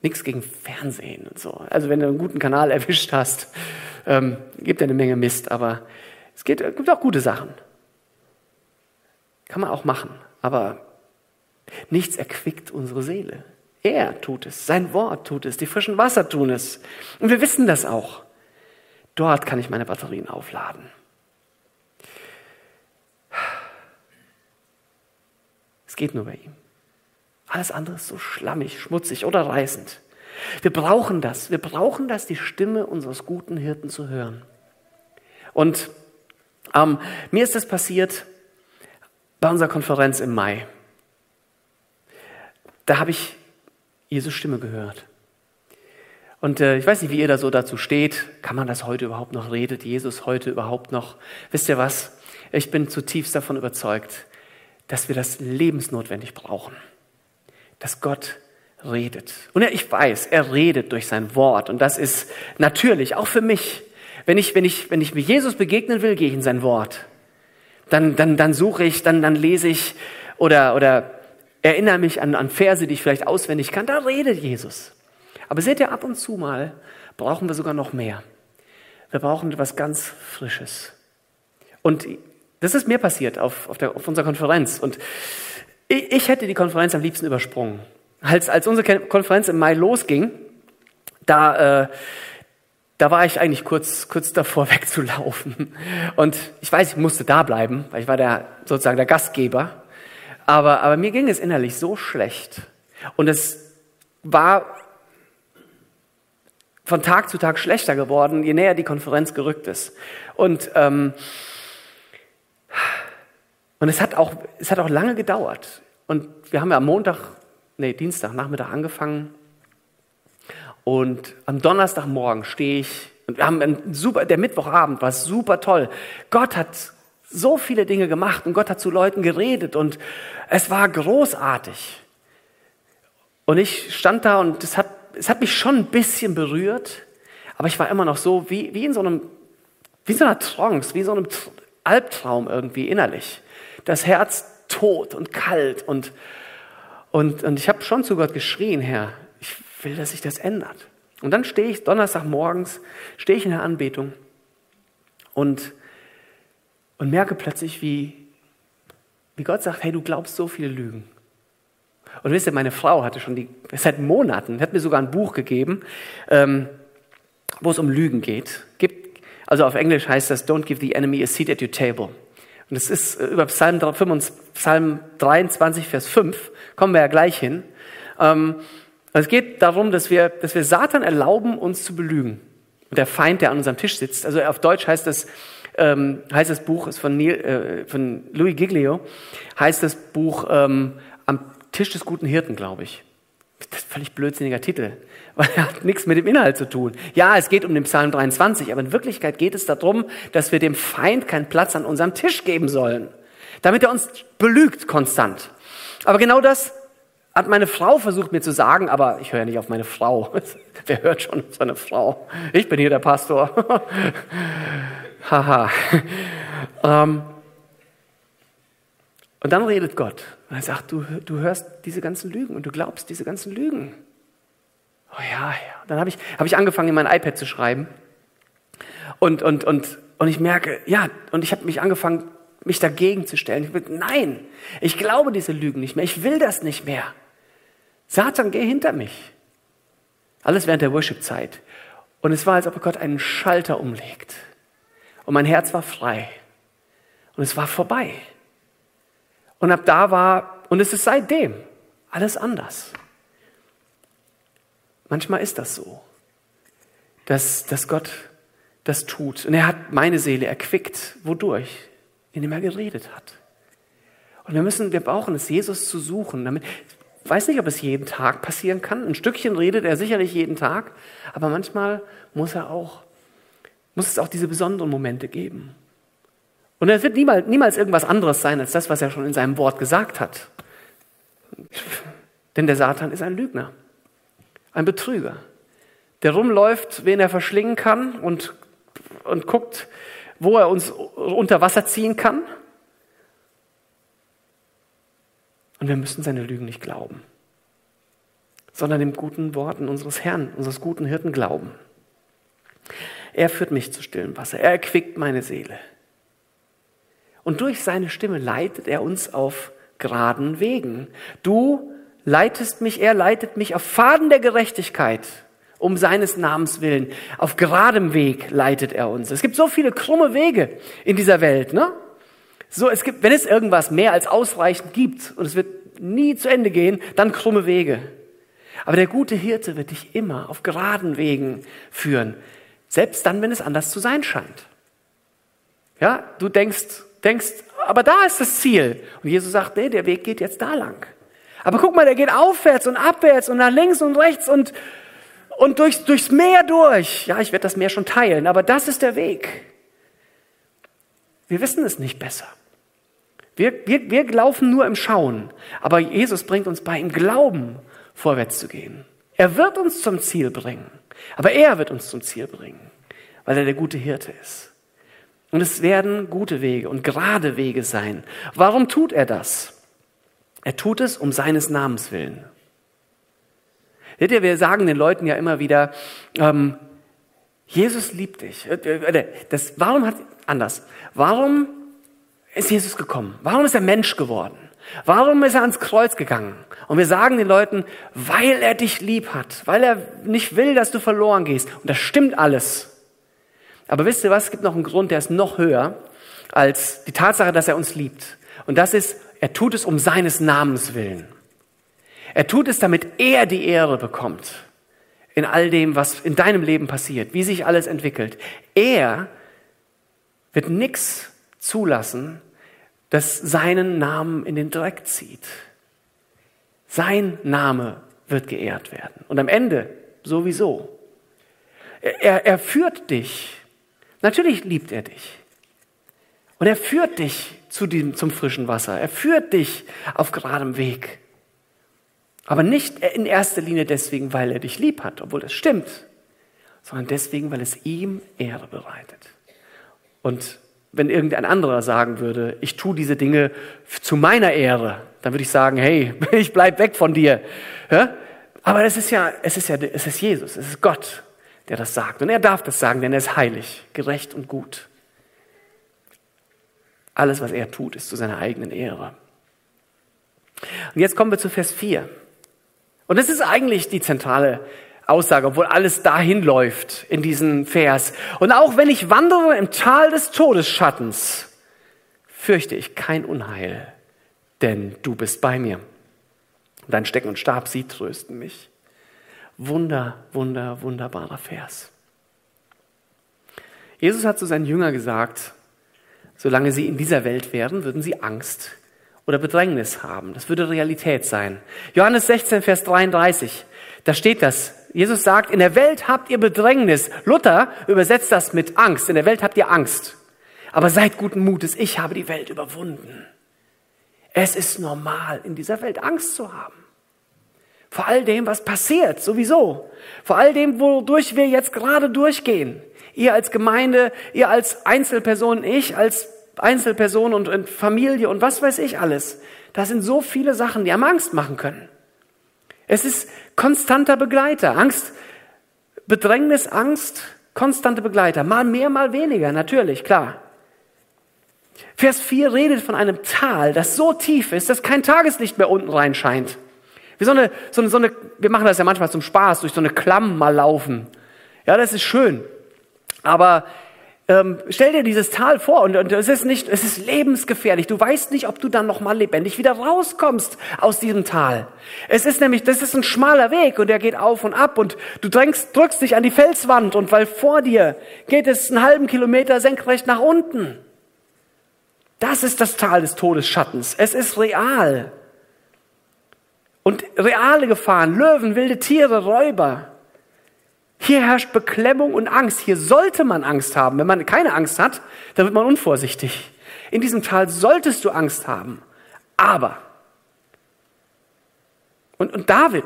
Nichts gegen Fernsehen und so. Also wenn du einen guten Kanal erwischt hast, ähm, gibt ja eine Menge Mist, aber es geht, gibt auch gute Sachen. Kann man auch machen, aber nichts erquickt unsere Seele. Er tut es, sein Wort tut es, die frischen Wasser tun es. Und wir wissen das auch. Dort kann ich meine Batterien aufladen. Es geht nur bei ihm. Alles andere ist so schlammig, schmutzig oder reißend. Wir brauchen das. Wir brauchen das, die Stimme unseres guten Hirten zu hören. Und ähm, mir ist das passiert bei unserer Konferenz im Mai. Da habe ich Jesu Stimme gehört. Und äh, ich weiß nicht, wie ihr da so dazu steht. Kann man das heute überhaupt noch? Redet Jesus heute überhaupt noch? Wisst ihr was? Ich bin zutiefst davon überzeugt, dass wir das lebensnotwendig brauchen. Dass Gott redet. Und ja, ich weiß, er redet durch sein Wort. Und das ist natürlich auch für mich. Wenn ich, wenn ich, wenn ich mit Jesus begegnen will, gehe ich in sein Wort. Dann, dann, dann suche ich, dann, dann lese ich oder, oder erinnere mich an, an Verse, die ich vielleicht auswendig kann. Da redet Jesus. Aber seht ihr, ab und zu mal brauchen wir sogar noch mehr. Wir brauchen etwas ganz Frisches. Und das ist mir passiert auf, auf, der, auf unserer Konferenz. Und ich, ich, hätte die Konferenz am liebsten übersprungen. Als, als unsere Konferenz im Mai losging, da, äh, da war ich eigentlich kurz, kurz davor wegzulaufen. Und ich weiß, ich musste da bleiben, weil ich war der, sozusagen der Gastgeber. Aber, aber mir ging es innerlich so schlecht. Und es war von Tag zu Tag schlechter geworden, je näher die Konferenz gerückt ist. Und, ähm, und es, hat auch, es hat auch lange gedauert. Und wir haben ja am Montag, nee, Dienstag, Nachmittag angefangen. Und am Donnerstagmorgen stehe ich, und wir haben einen super, der Mittwochabend war super toll. Gott hat so viele Dinge gemacht und Gott hat zu Leuten geredet und es war großartig. Und ich stand da und es hat es hat mich schon ein bisschen berührt, aber ich war immer noch so wie, wie in so einem, wie in so einer Trance, wie in so einem Albtraum irgendwie innerlich. Das Herz tot und kalt und, und, und ich habe schon zu Gott geschrien, Herr, will, dass sich das ändert. Und dann stehe ich Donnerstagmorgens, stehe ich in der Anbetung und, und merke plötzlich, wie, wie Gott sagt, hey, du glaubst so viele Lügen. Und wisst ihr, meine Frau hatte schon die, seit Monaten, hat mir sogar ein Buch gegeben, ähm, wo es um Lügen geht. Gibt, also auf Englisch heißt das, Don't give the enemy a seat at your table. Und es ist äh, über Psalm, 25, Psalm 23, Vers 5, kommen wir ja gleich hin. Ähm, es geht darum, dass wir, dass wir Satan erlauben, uns zu belügen. Und der Feind, der an unserem Tisch sitzt, also auf Deutsch heißt das, ähm, heißt das Buch, ist von, Neil, äh, von Louis Giglio, heißt das Buch ähm, Am Tisch des guten Hirten, glaube ich. Das ist ein völlig blödsinniger Titel, weil er hat nichts mit dem Inhalt zu tun. Ja, es geht um den Psalm 23, aber in Wirklichkeit geht es darum, dass wir dem Feind keinen Platz an unserem Tisch geben sollen, damit er uns belügt konstant. Aber genau das hat meine Frau versucht mir zu sagen, aber ich höre ja nicht auf meine Frau. Wer hört schon auf seine Frau? Ich bin hier der Pastor. Haha. ähm, und dann redet Gott. Und er sagt, du, du hörst diese ganzen Lügen und du glaubst diese ganzen Lügen. Oh ja, ja. Dann habe ich, hab ich angefangen, in mein iPad zu schreiben. Und, und, und, und ich merke, ja, und ich habe mich angefangen, mich dagegen zu stellen. Ich will, nein, ich glaube diese Lügen nicht mehr. Ich will das nicht mehr. Satan, geh hinter mich. Alles während der Worship-Zeit. Und es war, als ob Gott einen Schalter umlegt. Und mein Herz war frei. Und es war vorbei. Und ab da war, und es ist seitdem alles anders. Manchmal ist das so, dass, dass Gott das tut. Und er hat meine Seele erquickt. Wodurch? Indem er geredet hat. Und wir müssen, wir brauchen es, Jesus zu suchen, damit, weiß nicht, ob es jeden Tag passieren kann. Ein Stückchen redet er sicherlich jeden Tag, aber manchmal muss er auch, muss es auch diese besonderen Momente geben. Und es wird niemals, niemals irgendwas anderes sein als das, was er schon in seinem Wort gesagt hat. Denn der Satan ist ein Lügner, ein Betrüger, der rumläuft, wen er verschlingen kann und, und guckt, wo er uns unter Wasser ziehen kann Und wir müssen seine Lügen nicht glauben, sondern dem guten Worten unseres Herrn, unseres guten Hirten glauben. Er führt mich zu stillem Wasser, er erquickt meine Seele. Und durch seine Stimme leitet er uns auf geraden Wegen. Du leitest mich, er leitet mich auf Faden der Gerechtigkeit, um seines Namens willen. Auf geradem Weg leitet er uns. Es gibt so viele krumme Wege in dieser Welt, ne? So, es gibt, wenn es irgendwas mehr als ausreichend gibt und es wird nie zu Ende gehen, dann krumme Wege. Aber der gute Hirte wird dich immer auf geraden Wegen führen, selbst dann, wenn es anders zu sein scheint. Ja, du denkst, denkst, aber da ist das Ziel. Und Jesus sagt, nee, der Weg geht jetzt da lang. Aber guck mal, der geht aufwärts und abwärts und nach links und rechts und, und durchs, durchs Meer durch. Ja, ich werde das Meer schon teilen, aber das ist der Weg. Wir wissen es nicht besser. Wir, wir, wir laufen nur im Schauen, aber Jesus bringt uns bei, im Glauben vorwärts zu gehen. Er wird uns zum Ziel bringen, aber er wird uns zum Ziel bringen, weil er der gute Hirte ist. Und es werden gute Wege und gerade Wege sein. Warum tut er das? Er tut es um seines Namens willen. Seht ihr, wir sagen den Leuten ja immer wieder, ähm, Jesus liebt dich. Äh, äh, das, warum hat, anders, warum ist Jesus gekommen? Warum ist er Mensch geworden? Warum ist er ans Kreuz gegangen? Und wir sagen den Leuten, weil er dich lieb hat, weil er nicht will, dass du verloren gehst. Und das stimmt alles. Aber wisst ihr was? Es gibt noch einen Grund, der ist noch höher als die Tatsache, dass er uns liebt. Und das ist, er tut es um seines Namens willen. Er tut es, damit er die Ehre bekommt in all dem, was in deinem Leben passiert, wie sich alles entwickelt. Er wird nichts zulassen, das seinen Namen in den Dreck zieht. Sein Name wird geehrt werden. Und am Ende sowieso. Er, er führt dich. Natürlich liebt er dich. Und er führt dich zu diesem, zum frischen Wasser. Er führt dich auf geradem Weg. Aber nicht in erster Linie deswegen, weil er dich lieb hat, obwohl das stimmt, sondern deswegen, weil es ihm Ehre bereitet. Und wenn irgendein anderer sagen würde, ich tue diese Dinge zu meiner Ehre, dann würde ich sagen, hey, ich bleib weg von dir. Ja? Aber es ist ja, es ist ja, es ist Jesus, es ist Gott, der das sagt. Und er darf das sagen, denn er ist heilig, gerecht und gut. Alles, was er tut, ist zu seiner eigenen Ehre. Und jetzt kommen wir zu Vers 4. Und das ist eigentlich die zentrale Aussage, obwohl alles dahin läuft in diesem Vers. Und auch wenn ich wandere im Tal des Todesschattens, fürchte ich kein Unheil, denn du bist bei mir. Dein Stecken und Stab, sie trösten mich. Wunder, wunder, wunderbarer Vers. Jesus hat zu seinen Jüngern gesagt, solange sie in dieser Welt wären, würden sie Angst oder Bedrängnis haben. Das würde Realität sein. Johannes 16, Vers 33, da steht das. Jesus sagt, in der Welt habt ihr Bedrängnis. Luther übersetzt das mit Angst. In der Welt habt ihr Angst. Aber seid guten Mutes, ich habe die Welt überwunden. Es ist normal, in dieser Welt Angst zu haben. Vor all dem, was passiert, sowieso. Vor all dem, wodurch wir jetzt gerade durchgehen. Ihr als Gemeinde, ihr als Einzelperson, ich als Einzelperson und, Familie und was weiß ich alles. Das sind so viele Sachen, die einem Angst machen können. Es ist konstanter Begleiter. Angst, Bedrängnis, Angst, konstante Begleiter. Mal mehr, mal weniger, natürlich, klar. Vers 4 redet von einem Tal, das so tief ist, dass kein Tageslicht mehr unten reinscheint. Wie so eine, so eine, so eine, wir machen das ja manchmal zum Spaß, durch so eine Klamm mal laufen. Ja, das ist schön. Aber ähm, stell dir dieses Tal vor und, und es ist nicht, es ist lebensgefährlich. Du weißt nicht, ob du dann noch mal lebendig wieder rauskommst aus diesem Tal. Es ist nämlich, das ist ein schmaler Weg und der geht auf und ab und du drängst, drückst dich an die Felswand und weil vor dir geht es einen halben Kilometer senkrecht nach unten. Das ist das Tal des Todesschattens. Es ist real. Und reale Gefahren, Löwen, wilde Tiere, Räuber. Hier herrscht Beklemmung und Angst. Hier sollte man Angst haben. Wenn man keine Angst hat, dann wird man unvorsichtig. In diesem Tal solltest du Angst haben. Aber, und, und David,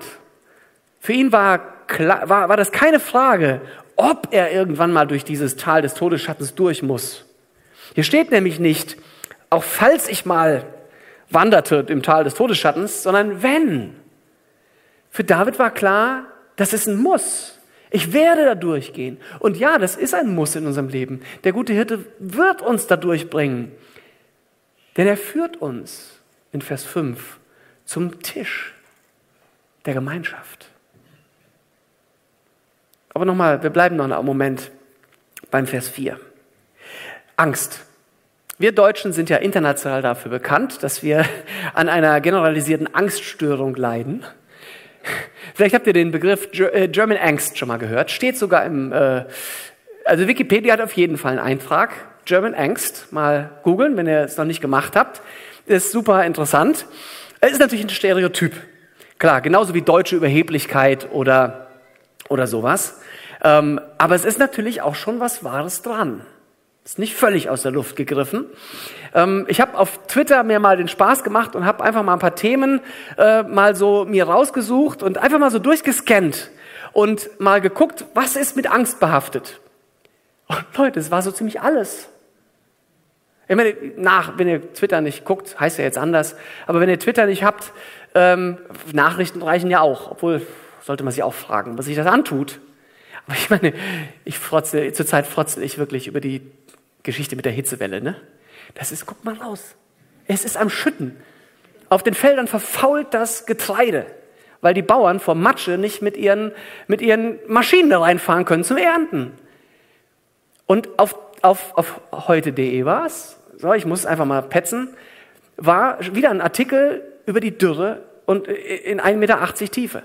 für ihn war, klar, war, war das keine Frage, ob er irgendwann mal durch dieses Tal des Todesschattens durch muss. Hier steht nämlich nicht, auch falls ich mal wanderte im Tal des Todesschattens, sondern wenn. Für David war klar, das ist ein Muss. Ich werde da durchgehen. Und ja, das ist ein Muss in unserem Leben. Der gute Hirte wird uns da durchbringen. Denn er führt uns in Vers 5 zum Tisch der Gemeinschaft. Aber nochmal, wir bleiben noch einen Moment beim Vers 4. Angst. Wir Deutschen sind ja international dafür bekannt, dass wir an einer generalisierten Angststörung leiden. Vielleicht habt ihr den Begriff äh, German Angst schon mal gehört. Steht sogar im, äh, also Wikipedia hat auf jeden Fall einen Eintrag. German Angst. Mal googeln, wenn ihr es noch nicht gemacht habt. Ist super interessant. Es ist natürlich ein Stereotyp. Klar, genauso wie deutsche Überheblichkeit oder, oder sowas. Ähm, aber es ist natürlich auch schon was Wahres dran. Ist nicht völlig aus der Luft gegriffen. Ähm, ich habe auf Twitter mir mal den Spaß gemacht und habe einfach mal ein paar Themen äh, mal so mir rausgesucht und einfach mal so durchgescannt und mal geguckt, was ist mit Angst behaftet. Und Leute, es war so ziemlich alles. Ich meine, nach, wenn ihr Twitter nicht guckt, heißt ja jetzt anders, aber wenn ihr Twitter nicht habt, ähm, Nachrichten reichen ja auch, obwohl sollte man sich auch fragen, was sich das antut. Aber ich meine, ich frotze, zurzeit frotzel ich wirklich über die Geschichte mit der Hitzewelle, ne? Das ist, guck mal raus. Es ist am Schütten. Auf den Feldern verfault das Getreide, weil die Bauern vor Matsche nicht mit ihren, mit ihren Maschinen da reinfahren können zum Ernten. Und auf, auf, auf heute.de war es, so, ich muss einfach mal petzen, war wieder ein Artikel über die Dürre und in 1,80 Meter Tiefe.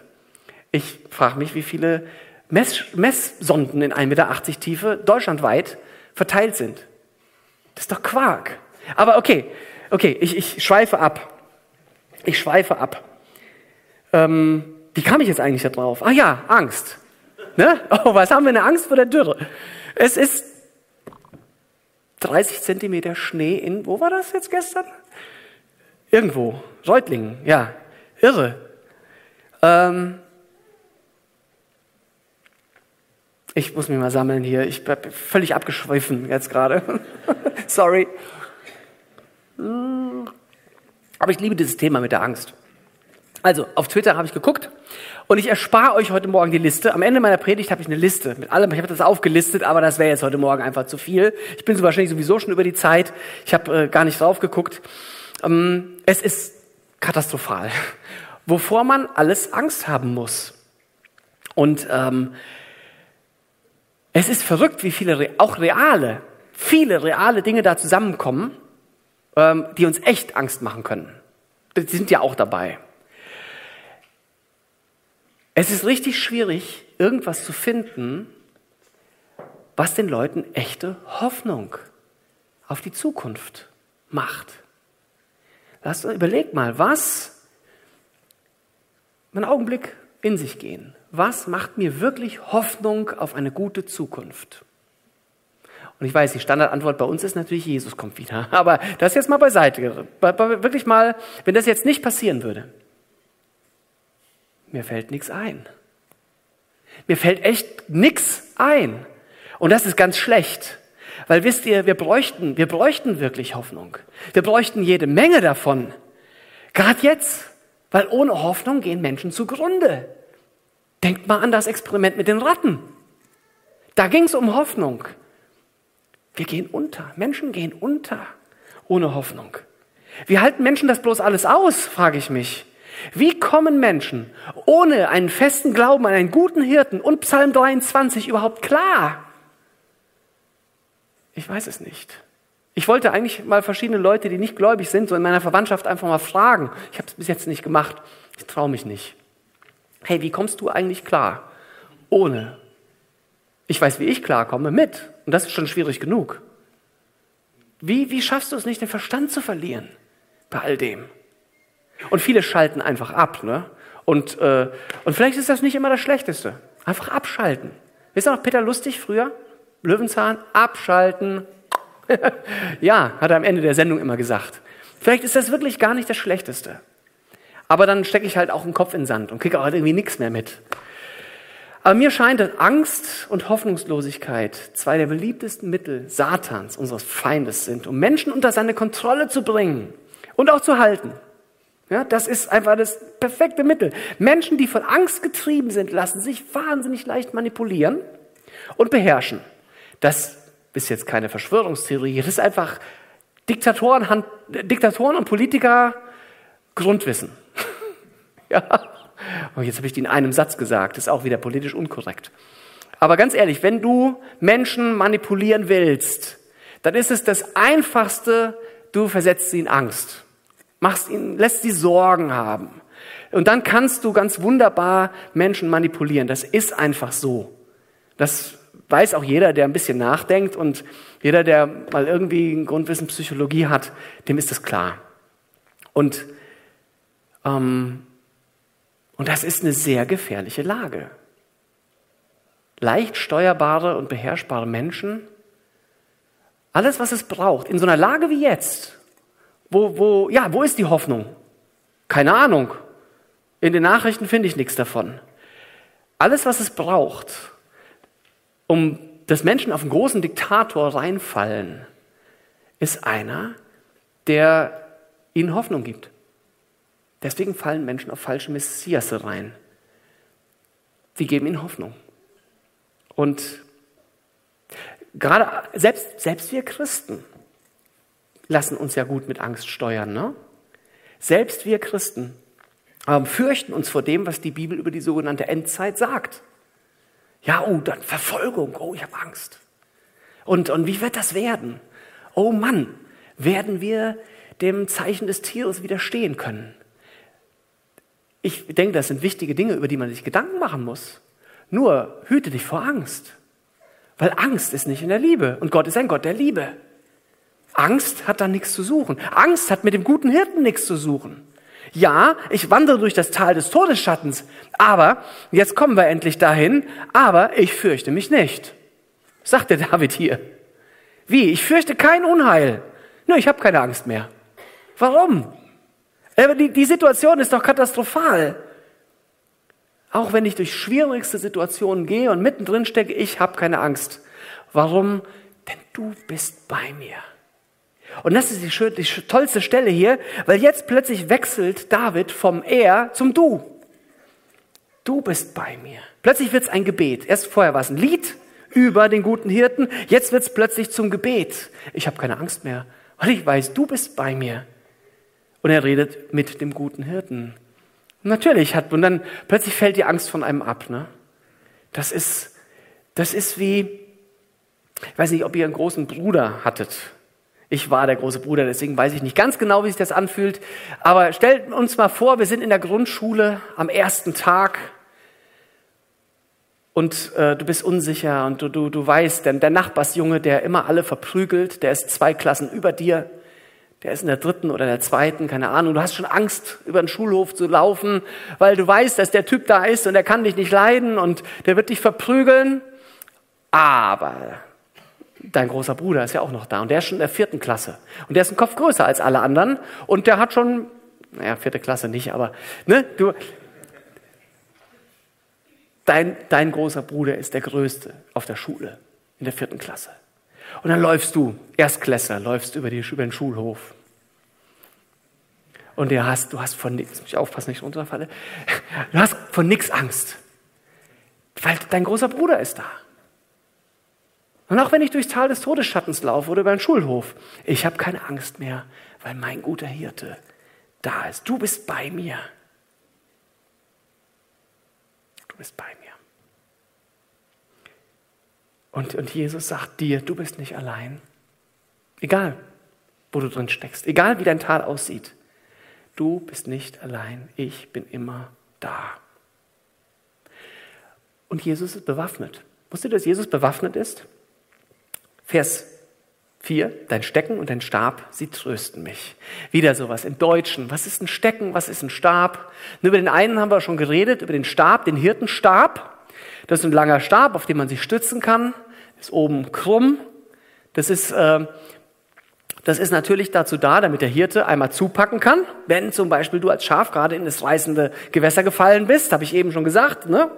Ich frage mich, wie viele Mess, Messsonden in 1,80 Meter Tiefe deutschlandweit verteilt sind. Das ist doch Quark. Aber okay, okay, ich, ich schweife ab. Ich schweife ab. Ähm, wie kam ich jetzt eigentlich da drauf? Ah ja, Angst. Ne? Oh, was haben wir eine Angst vor der Dürre? Es ist 30 Zentimeter Schnee in, wo war das jetzt gestern? Irgendwo, Reutlingen, ja, irre. Ähm, Ich muss mich mal sammeln hier. Ich bin völlig abgeschwiffen jetzt gerade. Sorry. Aber ich liebe dieses Thema mit der Angst. Also, auf Twitter habe ich geguckt und ich erspare euch heute Morgen die Liste. Am Ende meiner Predigt habe ich eine Liste mit allem. Ich habe das aufgelistet, aber das wäre jetzt heute Morgen einfach zu viel. Ich bin so wahrscheinlich sowieso schon über die Zeit. Ich habe äh, gar nicht drauf geguckt. Ähm, es ist katastrophal, wovor man alles Angst haben muss. Und ähm, es ist verrückt, wie viele auch reale, viele reale Dinge da zusammenkommen, ähm, die uns echt Angst machen können. Die sind ja auch dabei. Es ist richtig schwierig, irgendwas zu finden, was den Leuten echte Hoffnung auf die Zukunft macht. Lasst uns überlegt mal, was, einen Augenblick in sich gehen, was macht mir wirklich Hoffnung auf eine gute Zukunft? Und ich weiß, die Standardantwort bei uns ist natürlich, Jesus kommt wieder. Aber das jetzt mal beiseite. Wirklich mal, wenn das jetzt nicht passieren würde, mir fällt nichts ein. Mir fällt echt nichts ein. Und das ist ganz schlecht. Weil wisst ihr, wir bräuchten, wir bräuchten wirklich Hoffnung. Wir bräuchten jede Menge davon. Gerade jetzt. Weil ohne Hoffnung gehen Menschen zugrunde. Denkt mal an das Experiment mit den Ratten. Da ging es um Hoffnung. Wir gehen unter. Menschen gehen unter ohne Hoffnung. Wie halten Menschen das bloß alles aus, frage ich mich. Wie kommen Menschen ohne einen festen Glauben an einen guten Hirten und Psalm 23 überhaupt klar? Ich weiß es nicht. Ich wollte eigentlich mal verschiedene Leute, die nicht gläubig sind, so in meiner Verwandtschaft einfach mal fragen. Ich habe es bis jetzt nicht gemacht. Ich traue mich nicht. Hey, wie kommst du eigentlich klar? Ohne. Ich weiß, wie ich klarkomme, mit. Und das ist schon schwierig genug. Wie, wie schaffst du es nicht, den Verstand zu verlieren bei all dem? Und viele schalten einfach ab. Ne? Und, äh, und vielleicht ist das nicht immer das Schlechteste. Einfach abschalten. Wisst ihr noch Peter Lustig früher? Löwenzahn, abschalten. ja, hat er am Ende der Sendung immer gesagt. Vielleicht ist das wirklich gar nicht das Schlechteste. Aber dann stecke ich halt auch den Kopf in den Sand und kriege auch halt irgendwie nichts mehr mit. Aber mir scheint, dass Angst und Hoffnungslosigkeit zwei der beliebtesten Mittel Satans, unseres Feindes sind, um Menschen unter seine Kontrolle zu bringen und auch zu halten. Ja, das ist einfach das perfekte Mittel. Menschen, die von Angst getrieben sind, lassen sich wahnsinnig leicht manipulieren und beherrschen. Das ist jetzt keine Verschwörungstheorie, das ist einfach Diktatoren, Diktatoren und Politiker Grundwissen. ja. Und oh, jetzt habe ich die in einem Satz gesagt, das ist auch wieder politisch unkorrekt. Aber ganz ehrlich, wenn du Menschen manipulieren willst, dann ist es das Einfachste, du versetzt sie in Angst. Machst ihn, lässt sie Sorgen haben. Und dann kannst du ganz wunderbar Menschen manipulieren. Das ist einfach so. Das weiß auch jeder, der ein bisschen nachdenkt und jeder, der mal irgendwie ein Grundwissen Psychologie hat, dem ist das klar. Und, ähm, und das ist eine sehr gefährliche Lage. Leicht steuerbare und beherrschbare Menschen, alles, was es braucht, in so einer Lage wie jetzt, wo, wo, ja, wo ist die Hoffnung? Keine Ahnung. In den Nachrichten finde ich nichts davon. Alles, was es braucht, um dass Menschen auf einen großen Diktator reinfallen, ist einer, der ihnen Hoffnung gibt. Deswegen fallen Menschen auf falsche Messias rein. Die geben ihnen Hoffnung. Und gerade selbst, selbst wir Christen lassen uns ja gut mit Angst steuern. Ne? Selbst wir Christen ähm, fürchten uns vor dem, was die Bibel über die sogenannte Endzeit sagt. Ja, oh, dann Verfolgung. Oh, ich habe Angst. Und, und wie wird das werden? Oh Mann, werden wir dem Zeichen des Tieres widerstehen können? Ich denke, das sind wichtige Dinge, über die man sich Gedanken machen muss. Nur hüte dich vor Angst. Weil Angst ist nicht in der Liebe. Und Gott ist ein Gott der Liebe. Angst hat da nichts zu suchen. Angst hat mit dem guten Hirten nichts zu suchen. Ja, ich wandere durch das Tal des Todesschattens, aber, jetzt kommen wir endlich dahin, aber ich fürchte mich nicht. Sagt der David hier. Wie? Ich fürchte kein Unheil. Nur ich habe keine Angst mehr. Warum? Aber die, die Situation ist doch katastrophal. Auch wenn ich durch schwierigste Situationen gehe und mittendrin stecke, ich habe keine Angst. Warum? Denn du bist bei mir. Und das ist die, schön, die tollste Stelle hier, weil jetzt plötzlich wechselt David vom Er zum Du. Du bist bei mir. Plötzlich wird es ein Gebet. Erst vorher war es ein Lied über den guten Hirten, jetzt wird es plötzlich zum Gebet. Ich habe keine Angst mehr, weil ich weiß, du bist bei mir. Und er redet mit dem guten Hirten. Natürlich hat, und dann plötzlich fällt die Angst von einem ab. Ne? Das ist, das ist wie, ich weiß nicht, ob ihr einen großen Bruder hattet. Ich war der große Bruder, deswegen weiß ich nicht ganz genau, wie sich das anfühlt. Aber stellt uns mal vor, wir sind in der Grundschule am ersten Tag und äh, du bist unsicher und du, du, du weißt, denn der Nachbarsjunge, der immer alle verprügelt, der ist zwei Klassen über dir, der ist in der dritten oder der zweiten, keine Ahnung. Du hast schon Angst, über den Schulhof zu laufen, weil du weißt, dass der Typ da ist und er kann dich nicht leiden und der wird dich verprügeln. Aber dein großer Bruder ist ja auch noch da und der ist schon in der vierten Klasse. Und der ist ein Kopf größer als alle anderen und der hat schon, naja, vierte Klasse nicht, aber, ne, du, dein, dein großer Bruder ist der Größte auf der Schule, in der vierten Klasse. Und dann läufst du, Erstklässler, läufst über, die, über den Schulhof. Und du hast, du hast von nichts, muss ich aufpassen, nicht runterfalle, du hast von nichts Angst. Weil dein großer Bruder ist da. Und auch wenn ich durchs Tal des Todesschattens laufe oder über den Schulhof, ich habe keine Angst mehr, weil mein guter Hirte da ist. Du bist bei mir. Du bist bei mir. Und, und Jesus sagt dir, du bist nicht allein. Egal, wo du drin steckst, egal wie dein Tal aussieht. Du bist nicht allein. Ich bin immer da. Und Jesus ist bewaffnet. Wusstet ihr, dass Jesus bewaffnet ist? Vers 4, dein Stecken und dein Stab, sie trösten mich. Wieder sowas im Deutschen. Was ist ein Stecken? Was ist ein Stab? Und über den einen haben wir schon geredet, über den Stab, den Hirtenstab. Das ist ein langer Stab, auf dem man sich stützen kann. Ist oben krumm. Das ist, äh, das ist natürlich dazu da, damit der Hirte einmal zupacken kann. Wenn zum Beispiel du als Schaf gerade in das reißende Gewässer gefallen bist, habe ich eben schon gesagt, ne?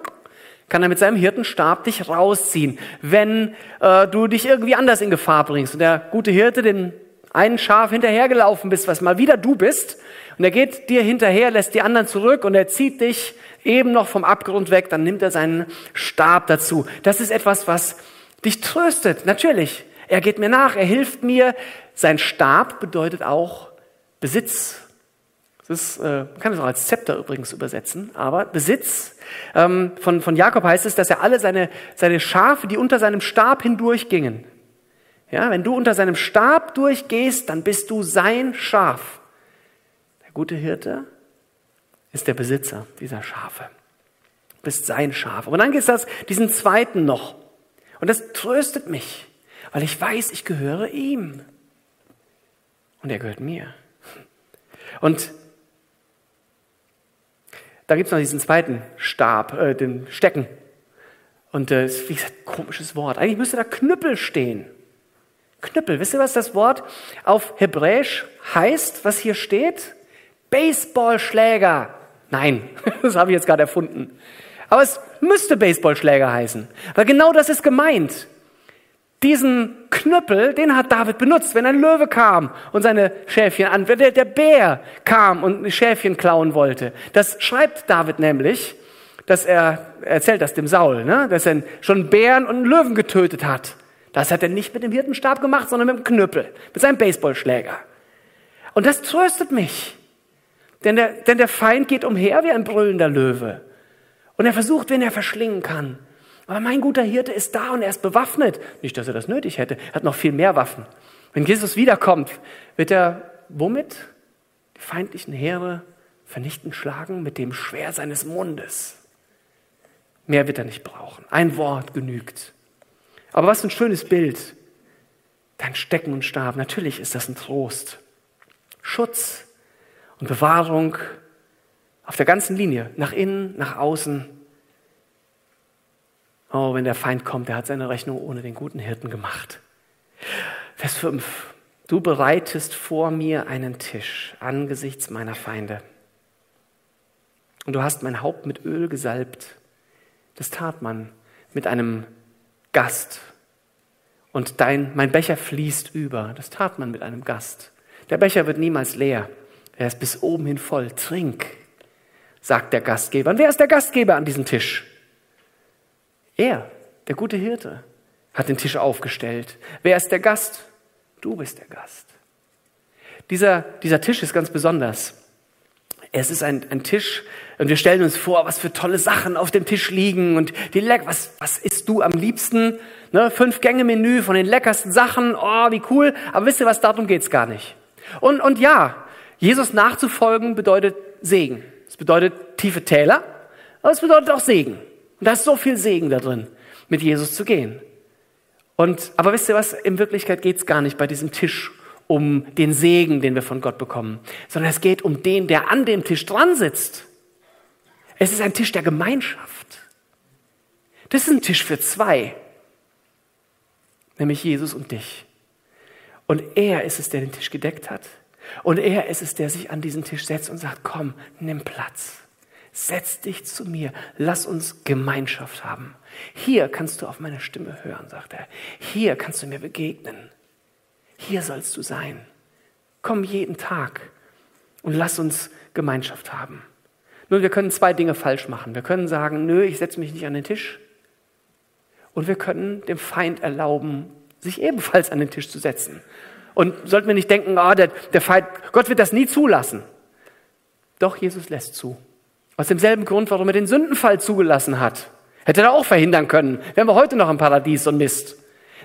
kann er mit seinem Hirtenstab dich rausziehen, wenn äh, du dich irgendwie anders in Gefahr bringst. Und der gute Hirte den einen Schaf hinterhergelaufen bist, was mal wieder du bist, und er geht dir hinterher, lässt die anderen zurück und er zieht dich eben noch vom Abgrund weg, dann nimmt er seinen Stab dazu. Das ist etwas, was dich tröstet, natürlich. Er geht mir nach, er hilft mir. Sein Stab bedeutet auch Besitz. Das ist, äh, man kann es auch als Zepter übrigens übersetzen, aber Besitz. Ähm, von, von Jakob heißt es, dass er alle seine, seine Schafe, die unter seinem Stab hindurchgingen. Ja, wenn du unter seinem Stab durchgehst, dann bist du sein Schaf. Der gute Hirte ist der Besitzer dieser Schafe. Du bist sein Schaf. Aber dann gibt es diesen zweiten noch. Und das tröstet mich, weil ich weiß, ich gehöre ihm. Und er gehört mir. Und da gibt es noch diesen zweiten Stab, äh, den Stecken. Und äh, ist, wie gesagt, komisches Wort. Eigentlich müsste da Knüppel stehen. Knüppel. Wisst ihr, was das Wort auf Hebräisch heißt, was hier steht? Baseballschläger. Nein, das habe ich jetzt gerade erfunden. Aber es müsste Baseballschläger heißen. Weil genau das ist gemeint. Diesen Knüppel, den hat David benutzt, wenn ein Löwe kam und seine Schäfchen an, wenn der, der Bär kam und Schäfchen klauen wollte. Das schreibt David nämlich, dass er, er erzählt das dem Saul, ne? dass er schon Bären und Löwen getötet hat. Das hat er nicht mit dem Hirtenstab gemacht, sondern mit dem Knüppel, mit seinem Baseballschläger. Und das tröstet mich. Denn der, denn der Feind geht umher wie ein brüllender Löwe. Und er versucht, wen er verschlingen kann. Aber mein guter Hirte ist da und er ist bewaffnet. Nicht, dass er das nötig hätte. Er hat noch viel mehr Waffen. Wenn Jesus wiederkommt, wird er womit? Die feindlichen Heere vernichten schlagen mit dem Schwert seines Mundes. Mehr wird er nicht brauchen. Ein Wort genügt. Aber was für ein schönes Bild. Dein Stecken und Stab. Natürlich ist das ein Trost. Schutz und Bewahrung auf der ganzen Linie. Nach innen, nach außen Oh, wenn der Feind kommt, der hat seine Rechnung ohne den guten Hirten gemacht. Vers 5. Du bereitest vor mir einen Tisch angesichts meiner Feinde. Und du hast mein Haupt mit Öl gesalbt. Das tat man mit einem Gast. und dein, mein Becher fließt über. Das tat man mit einem Gast. Der Becher wird niemals leer. Er ist bis oben hin voll. Trink, sagt der Gastgeber. Und wer ist der Gastgeber an diesem Tisch? Er, der gute Hirte, hat den Tisch aufgestellt. Wer ist der Gast? Du bist der Gast. Dieser, dieser Tisch ist ganz besonders. Es ist ein, ein Tisch und wir stellen uns vor, was für tolle Sachen auf dem Tisch liegen und die Leck, was, was isst du am liebsten? Ne, fünf Gänge Menü von den leckersten Sachen. Oh, wie cool. Aber wisst ihr was? Darum geht's gar nicht. Und, und ja, Jesus nachzufolgen bedeutet Segen. Es bedeutet tiefe Täler, aber es bedeutet auch Segen. Und da ist so viel Segen da drin, mit Jesus zu gehen. Und, aber wisst ihr was? In Wirklichkeit geht's gar nicht bei diesem Tisch um den Segen, den wir von Gott bekommen, sondern es geht um den, der an dem Tisch dran sitzt. Es ist ein Tisch der Gemeinschaft. Das ist ein Tisch für zwei, nämlich Jesus und dich. Und er ist es, der den Tisch gedeckt hat. Und er ist es, der sich an diesen Tisch setzt und sagt, komm, nimm Platz. Setz dich zu mir. Lass uns Gemeinschaft haben. Hier kannst du auf meine Stimme hören, sagt er. Hier kannst du mir begegnen. Hier sollst du sein. Komm jeden Tag und lass uns Gemeinschaft haben. Nun, wir können zwei Dinge falsch machen. Wir können sagen, nö, ich setze mich nicht an den Tisch. Und wir können dem Feind erlauben, sich ebenfalls an den Tisch zu setzen. Und sollten wir nicht denken, oh, der, der Feind, Gott wird das nie zulassen. Doch, Jesus lässt zu. Aus demselben Grund, warum er den Sündenfall zugelassen hat. Hätte er auch verhindern können. Wären wir heute noch im Paradies und Mist.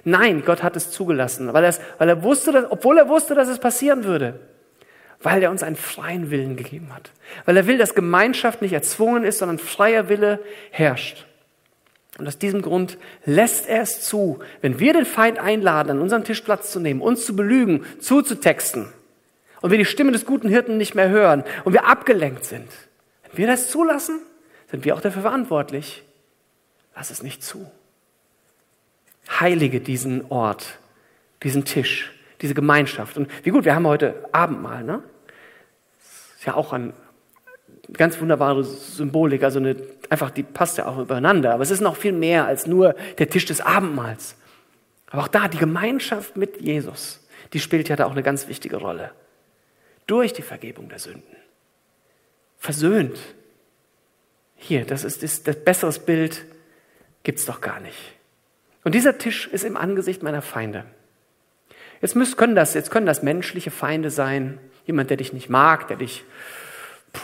Nein, Gott hat es zugelassen, weil, weil er wusste, dass, obwohl er wusste, dass es passieren würde. Weil er uns einen freien Willen gegeben hat. Weil er will, dass Gemeinschaft nicht erzwungen ist, sondern freier Wille herrscht. Und aus diesem Grund lässt er es zu, wenn wir den Feind einladen, an unserem Tisch Platz zu nehmen, uns zu belügen, zuzutexten und wir die Stimme des guten Hirten nicht mehr hören und wir abgelenkt sind. Wenn wir das zulassen, sind wir auch dafür verantwortlich. Lass es nicht zu. Heilige diesen Ort, diesen Tisch, diese Gemeinschaft. Und wie gut, wir haben heute Abendmahl, ne? Ist ja auch ein ganz wunderbare Symbolik, also eine, einfach, die passt ja auch übereinander. Aber es ist noch viel mehr als nur der Tisch des Abendmahls. Aber auch da, die Gemeinschaft mit Jesus, die spielt ja da auch eine ganz wichtige Rolle. Durch die Vergebung der Sünden. Versöhnt. Hier, das ist das, das besseres Bild gibt's doch gar nicht. Und dieser Tisch ist im Angesicht meiner Feinde. Jetzt, müssen, können das, jetzt können das menschliche Feinde sein, jemand, der dich nicht mag, der dich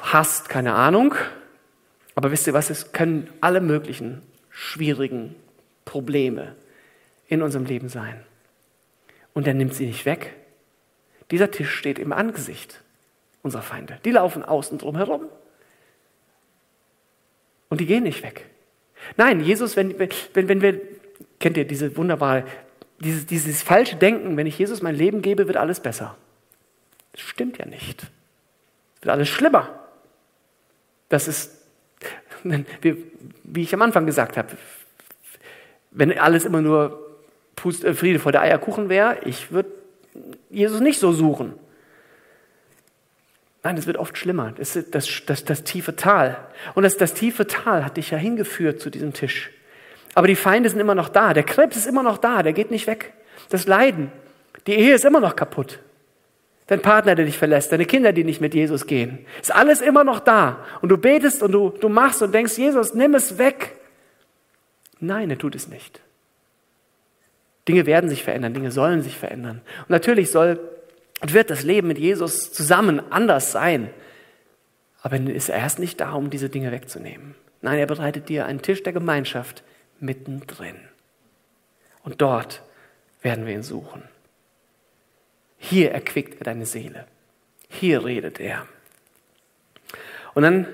hasst, keine Ahnung. Aber wisst ihr was, es können alle möglichen schwierigen Probleme in unserem Leben sein. Und er nimmt sie nicht weg. Dieser Tisch steht im Angesicht unserer Feinde. Die laufen außen drum herum. Und die gehen nicht weg. Nein, Jesus, wenn, wenn, wenn wir, kennt ihr diese wunderbare, dieses, dieses falsche Denken, wenn ich Jesus mein Leben gebe, wird alles besser. Das stimmt ja nicht. Es wird alles schlimmer. Das ist, wie ich am Anfang gesagt habe, wenn alles immer nur äh, Friede vor der Eierkuchen wäre, ich würde Jesus nicht so suchen. Nein, es wird oft schlimmer. Das das, das, das tiefe Tal. Und das, das tiefe Tal hat dich ja hingeführt zu diesem Tisch. Aber die Feinde sind immer noch da. Der Krebs ist immer noch da. Der geht nicht weg. Das Leiden. Die Ehe ist immer noch kaputt dein Partner, der dich verlässt, deine Kinder, die nicht mit Jesus gehen. Ist alles immer noch da. Und du betest und du, du machst und denkst, Jesus, nimm es weg. Nein, er tut es nicht. Dinge werden sich verändern, Dinge sollen sich verändern. Und natürlich soll und wird das Leben mit Jesus zusammen anders sein. Aber ist er erst nicht da, um diese Dinge wegzunehmen. Nein, er bereitet dir einen Tisch der Gemeinschaft mittendrin. Und dort werden wir ihn suchen. Hier erquickt er deine Seele. Hier redet er. Und dann,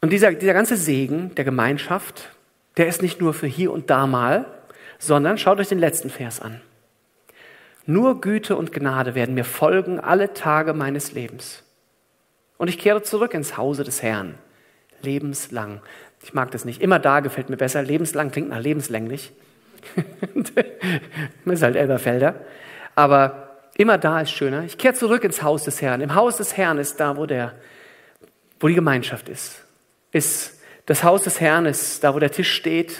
und dieser, dieser ganze Segen der Gemeinschaft, der ist nicht nur für hier und da mal, sondern schaut euch den letzten Vers an. Nur Güte und Gnade werden mir folgen alle Tage meines Lebens. Und ich kehre zurück ins Hause des Herrn. Lebenslang. Ich mag das nicht. Immer da gefällt mir besser. Lebenslang klingt nach lebenslänglich. Man ist halt Elberfelder. Aber immer da ist schöner. Ich kehre zurück ins Haus des Herrn. Im Haus des Herrn ist da, wo, der, wo die Gemeinschaft ist. ist. Das Haus des Herrn ist da, wo der Tisch steht.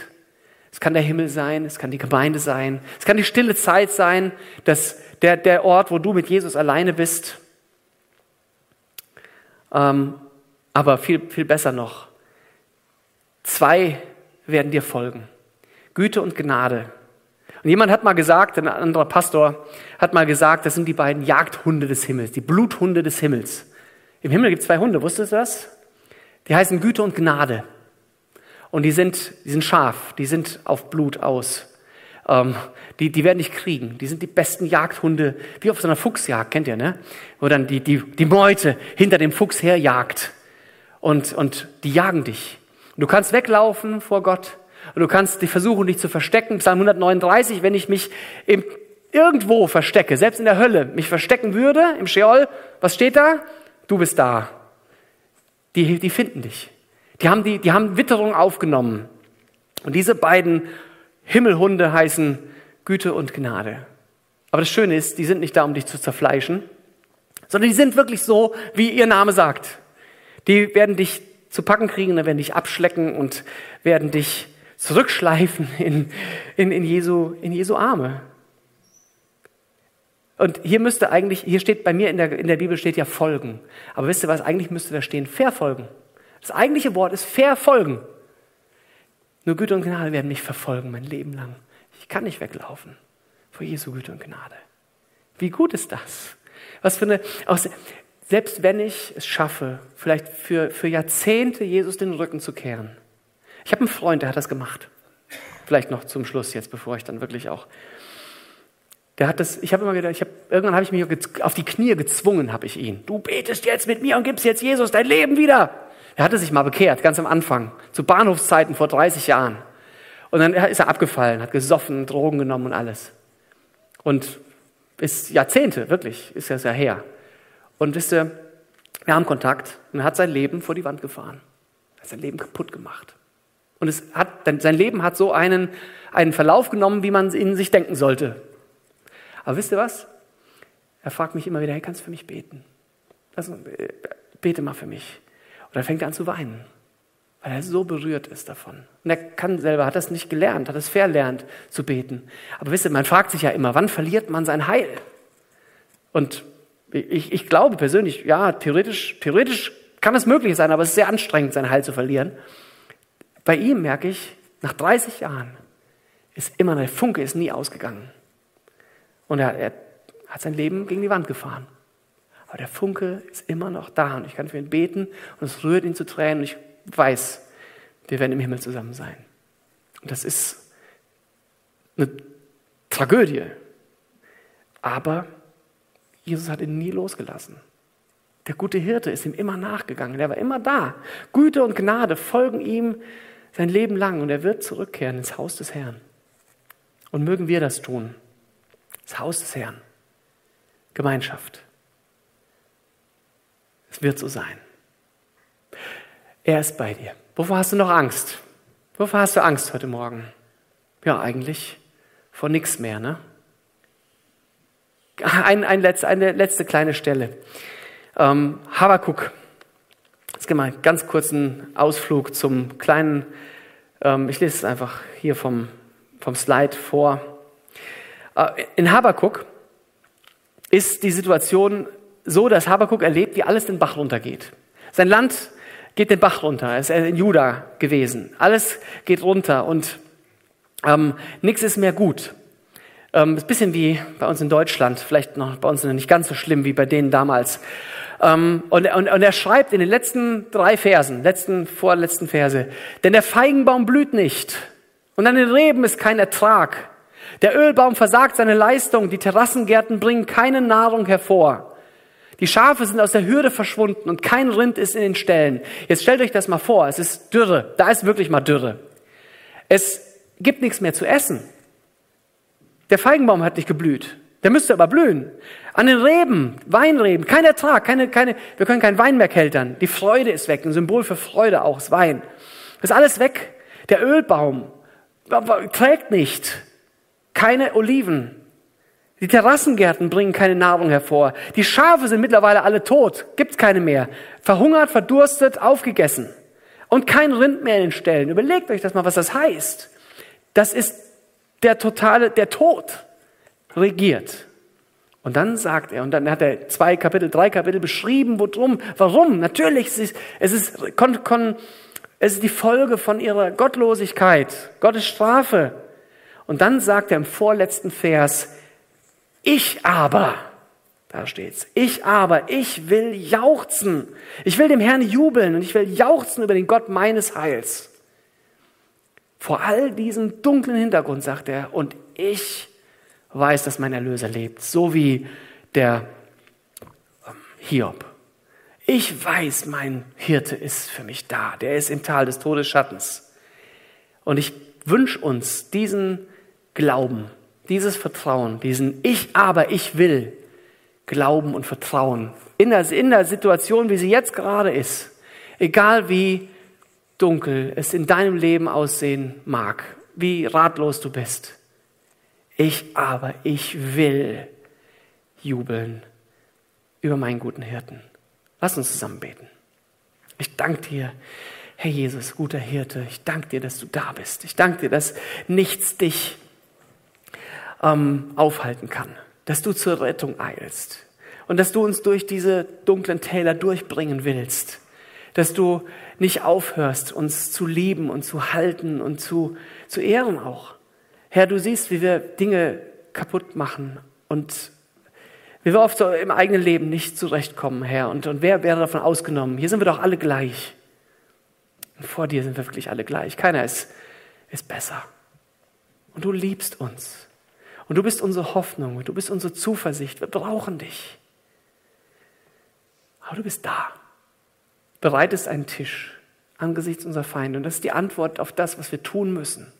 Es kann der Himmel sein, es kann die Gemeinde sein, es kann die stille Zeit sein, das, der, der Ort, wo du mit Jesus alleine bist. Ähm, aber viel, viel besser noch, zwei werden dir folgen. Güte und Gnade. Und jemand hat mal gesagt, ein anderer Pastor hat mal gesagt, das sind die beiden Jagdhunde des Himmels, die Bluthunde des Himmels. Im Himmel gibt es zwei Hunde, wusstest du das? Die heißen Güte und Gnade. Und die sind, die sind scharf, die sind auf Blut aus. Ähm, die, die werden nicht kriegen. Die sind die besten Jagdhunde, wie auf so einer Fuchsjagd, kennt ihr, ne? Wo dann die, die, die Meute hinter dem Fuchs herjagt. Und, und die jagen dich. Du kannst weglaufen vor Gott. Und du kannst dich versuchen, dich zu verstecken. Psalm 139, wenn ich mich im, irgendwo verstecke, selbst in der Hölle, mich verstecken würde, im Sheol, was steht da? Du bist da. Die, die finden dich. Die haben, die, die haben Witterung aufgenommen. Und diese beiden Himmelhunde heißen Güte und Gnade. Aber das Schöne ist, die sind nicht da, um dich zu zerfleischen, sondern die sind wirklich so, wie ihr Name sagt. Die werden dich zu packen kriegen, dann werden dich abschlecken und werden dich zurückschleifen in, in, in, Jesu, in Jesu Arme. Und hier müsste eigentlich, hier steht bei mir in der, in der Bibel steht ja folgen. Aber wisst ihr was, eigentlich müsste da stehen verfolgen. Das eigentliche Wort ist verfolgen. Nur Güte und Gnade werden mich verfolgen mein Leben lang. Ich kann nicht weglaufen vor Jesu Güte und Gnade. Wie gut ist das? Was für eine, selbst wenn ich es schaffe, vielleicht für, für Jahrzehnte Jesus den Rücken zu kehren. Ich habe einen Freund, der hat das gemacht. Vielleicht noch zum Schluss jetzt, bevor ich dann wirklich auch. Der hat das, ich habe immer gedacht, ich hab, irgendwann habe ich mich auf die Knie gezwungen, habe ich ihn. Du betest jetzt mit mir und gibst jetzt Jesus dein Leben wieder. Er hatte sich mal bekehrt, ganz am Anfang, zu Bahnhofszeiten vor 30 Jahren. Und dann ist er abgefallen, hat gesoffen, Drogen genommen und alles. Und ist Jahrzehnte, wirklich, ist das ja her. Und wisst ihr, wir haben Kontakt und er hat sein Leben vor die Wand gefahren. Er hat sein Leben kaputt gemacht. Und es hat, sein Leben hat so einen, einen Verlauf genommen, wie man in sich denken sollte. Aber wisst ihr was? Er fragt mich immer wieder, hey, kannst du für mich beten? Also, bete mal für mich. Und dann fängt er an zu weinen, weil er so berührt ist davon. Und er kann selber, hat das nicht gelernt, hat es verlernt zu beten. Aber wisst ihr, man fragt sich ja immer, wann verliert man sein Heil? Und ich, ich glaube persönlich, ja, theoretisch, theoretisch kann es möglich sein, aber es ist sehr anstrengend, sein Heil zu verlieren. Bei ihm merke ich, nach 30 Jahren ist immer, der Funke ist nie ausgegangen. Und er, er hat sein Leben gegen die Wand gefahren. Aber der Funke ist immer noch da und ich kann für ihn beten und es rührt ihn zu Tränen und ich weiß, wir werden im Himmel zusammen sein. Und das ist eine Tragödie. Aber Jesus hat ihn nie losgelassen. Der gute Hirte ist ihm immer nachgegangen. Der war immer da. Güte und Gnade folgen ihm sein Leben lang und er wird zurückkehren ins Haus des Herrn. Und mögen wir das tun. Das Haus des Herrn. Gemeinschaft. Es wird so sein. Er ist bei dir. Wovor hast du noch Angst? Wovor hast du Angst heute Morgen? Ja, eigentlich vor nichts mehr, ne? Ein, ein letz, eine letzte kleine Stelle. Ähm, Habakuk. Jetzt gehen wir einen ganz kurzen Ausflug zum kleinen, ähm, ich lese es einfach hier vom, vom Slide vor. Äh, in Habakuk ist die Situation so, dass Habakuk erlebt, wie alles den Bach runtergeht. Sein Land geht den Bach runter. Er ist in Juda gewesen. Alles geht runter und ähm, nichts ist mehr gut. Ähm, ist ein bisschen wie bei uns in Deutschland, vielleicht noch bei uns nicht ganz so schlimm wie bei denen damals. Ähm, und, und, und er schreibt in den letzten drei Versen, letzten, vorletzten Verse, denn der Feigenbaum blüht nicht und an den Reben ist kein Ertrag. Der Ölbaum versagt seine Leistung, die Terrassengärten bringen keine Nahrung hervor. Die Schafe sind aus der Hürde verschwunden und kein Rind ist in den Ställen. Jetzt stellt euch das mal vor, es ist Dürre, da ist wirklich mal Dürre. Es gibt nichts mehr zu essen. Der Feigenbaum hat nicht geblüht. Der müsste aber blühen. An den Reben, Weinreben, kein Ertrag, keine, keine, wir können keinen Wein mehr keltern. Die Freude ist weg, ein Symbol für Freude auch, das Wein. Ist alles weg. Der Ölbaum trägt nicht. Keine Oliven. Die Terrassengärten bringen keine Nahrung hervor. Die Schafe sind mittlerweile alle tot, gibt's keine mehr. Verhungert, verdurstet, aufgegessen. Und kein Rind mehr in den Ställen. Überlegt euch das mal, was das heißt. Das ist der totale, der Tod regiert. Und dann sagt er, und dann hat er zwei Kapitel, drei Kapitel beschrieben, worum, warum. Natürlich, es ist, es ist, kon, kon, es ist die Folge von ihrer Gottlosigkeit, Gottes Strafe. Und dann sagt er im vorletzten Vers, ich aber, da steht's, ich aber, ich will jauchzen. Ich will dem Herrn jubeln und ich will jauchzen über den Gott meines Heils. Vor all diesem dunklen Hintergrund sagt er, und ich weiß, dass mein Erlöser lebt, so wie der ähm, Hiob. Ich weiß, mein Hirte ist für mich da, der ist im Tal des Todesschattens. Und ich wünsche uns diesen Glauben, dieses Vertrauen, diesen Ich aber, ich will, Glauben und Vertrauen in der, in der Situation, wie sie jetzt gerade ist, egal wie dunkel es in deinem Leben aussehen mag, wie ratlos du bist. Ich aber, ich will jubeln über meinen guten Hirten. Lass uns zusammen beten. Ich danke dir, Herr Jesus, guter Hirte. Ich danke dir, dass du da bist. Ich danke dir, dass nichts dich ähm, aufhalten kann, dass du zur Rettung eilst und dass du uns durch diese dunklen Täler durchbringen willst, dass du nicht aufhörst, uns zu lieben und zu halten und zu, zu ehren auch. Herr, du siehst, wie wir Dinge kaputt machen und wie wir oft so im eigenen Leben nicht zurechtkommen, Herr. Und, und wer wäre davon ausgenommen? Hier sind wir doch alle gleich. Und vor dir sind wir wirklich alle gleich. Keiner ist, ist besser. Und du liebst uns. Und du bist unsere Hoffnung. Du bist unsere Zuversicht. Wir brauchen dich. Aber du bist da. Bereitest einen Tisch angesichts unserer Feinde. Und das ist die Antwort auf das, was wir tun müssen.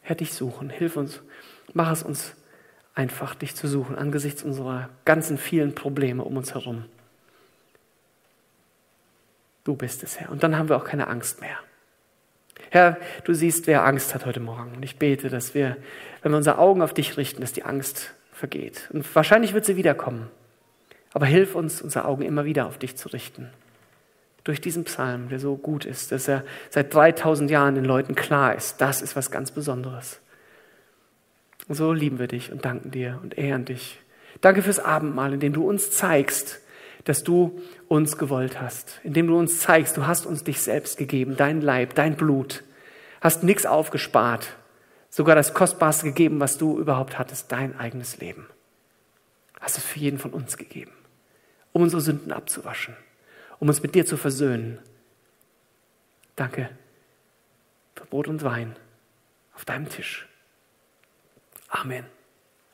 Herr, dich suchen. Hilf uns. Mach es uns einfach, dich zu suchen angesichts unserer ganzen vielen Probleme um uns herum. Du bist es, Herr. Und dann haben wir auch keine Angst mehr. Herr, du siehst, wer Angst hat heute Morgen. Und ich bete, dass wir, wenn wir unsere Augen auf dich richten, dass die Angst vergeht. Und wahrscheinlich wird sie wiederkommen. Aber hilf uns, unsere Augen immer wieder auf dich zu richten. Durch diesen Psalm, der so gut ist, dass er seit 3000 Jahren den Leuten klar ist, das ist was ganz Besonderes. Und so lieben wir dich und danken dir und ehren dich. Danke fürs Abendmahl, in dem du uns zeigst, dass du uns gewollt hast, indem du uns zeigst, du hast uns dich selbst gegeben, dein Leib, dein Blut, hast nichts aufgespart, sogar das Kostbarste gegeben, was du überhaupt hattest, dein eigenes Leben. Hast es für jeden von uns gegeben um unsere Sünden abzuwaschen, um uns mit dir zu versöhnen. Danke für Brot und Wein auf deinem Tisch. Amen.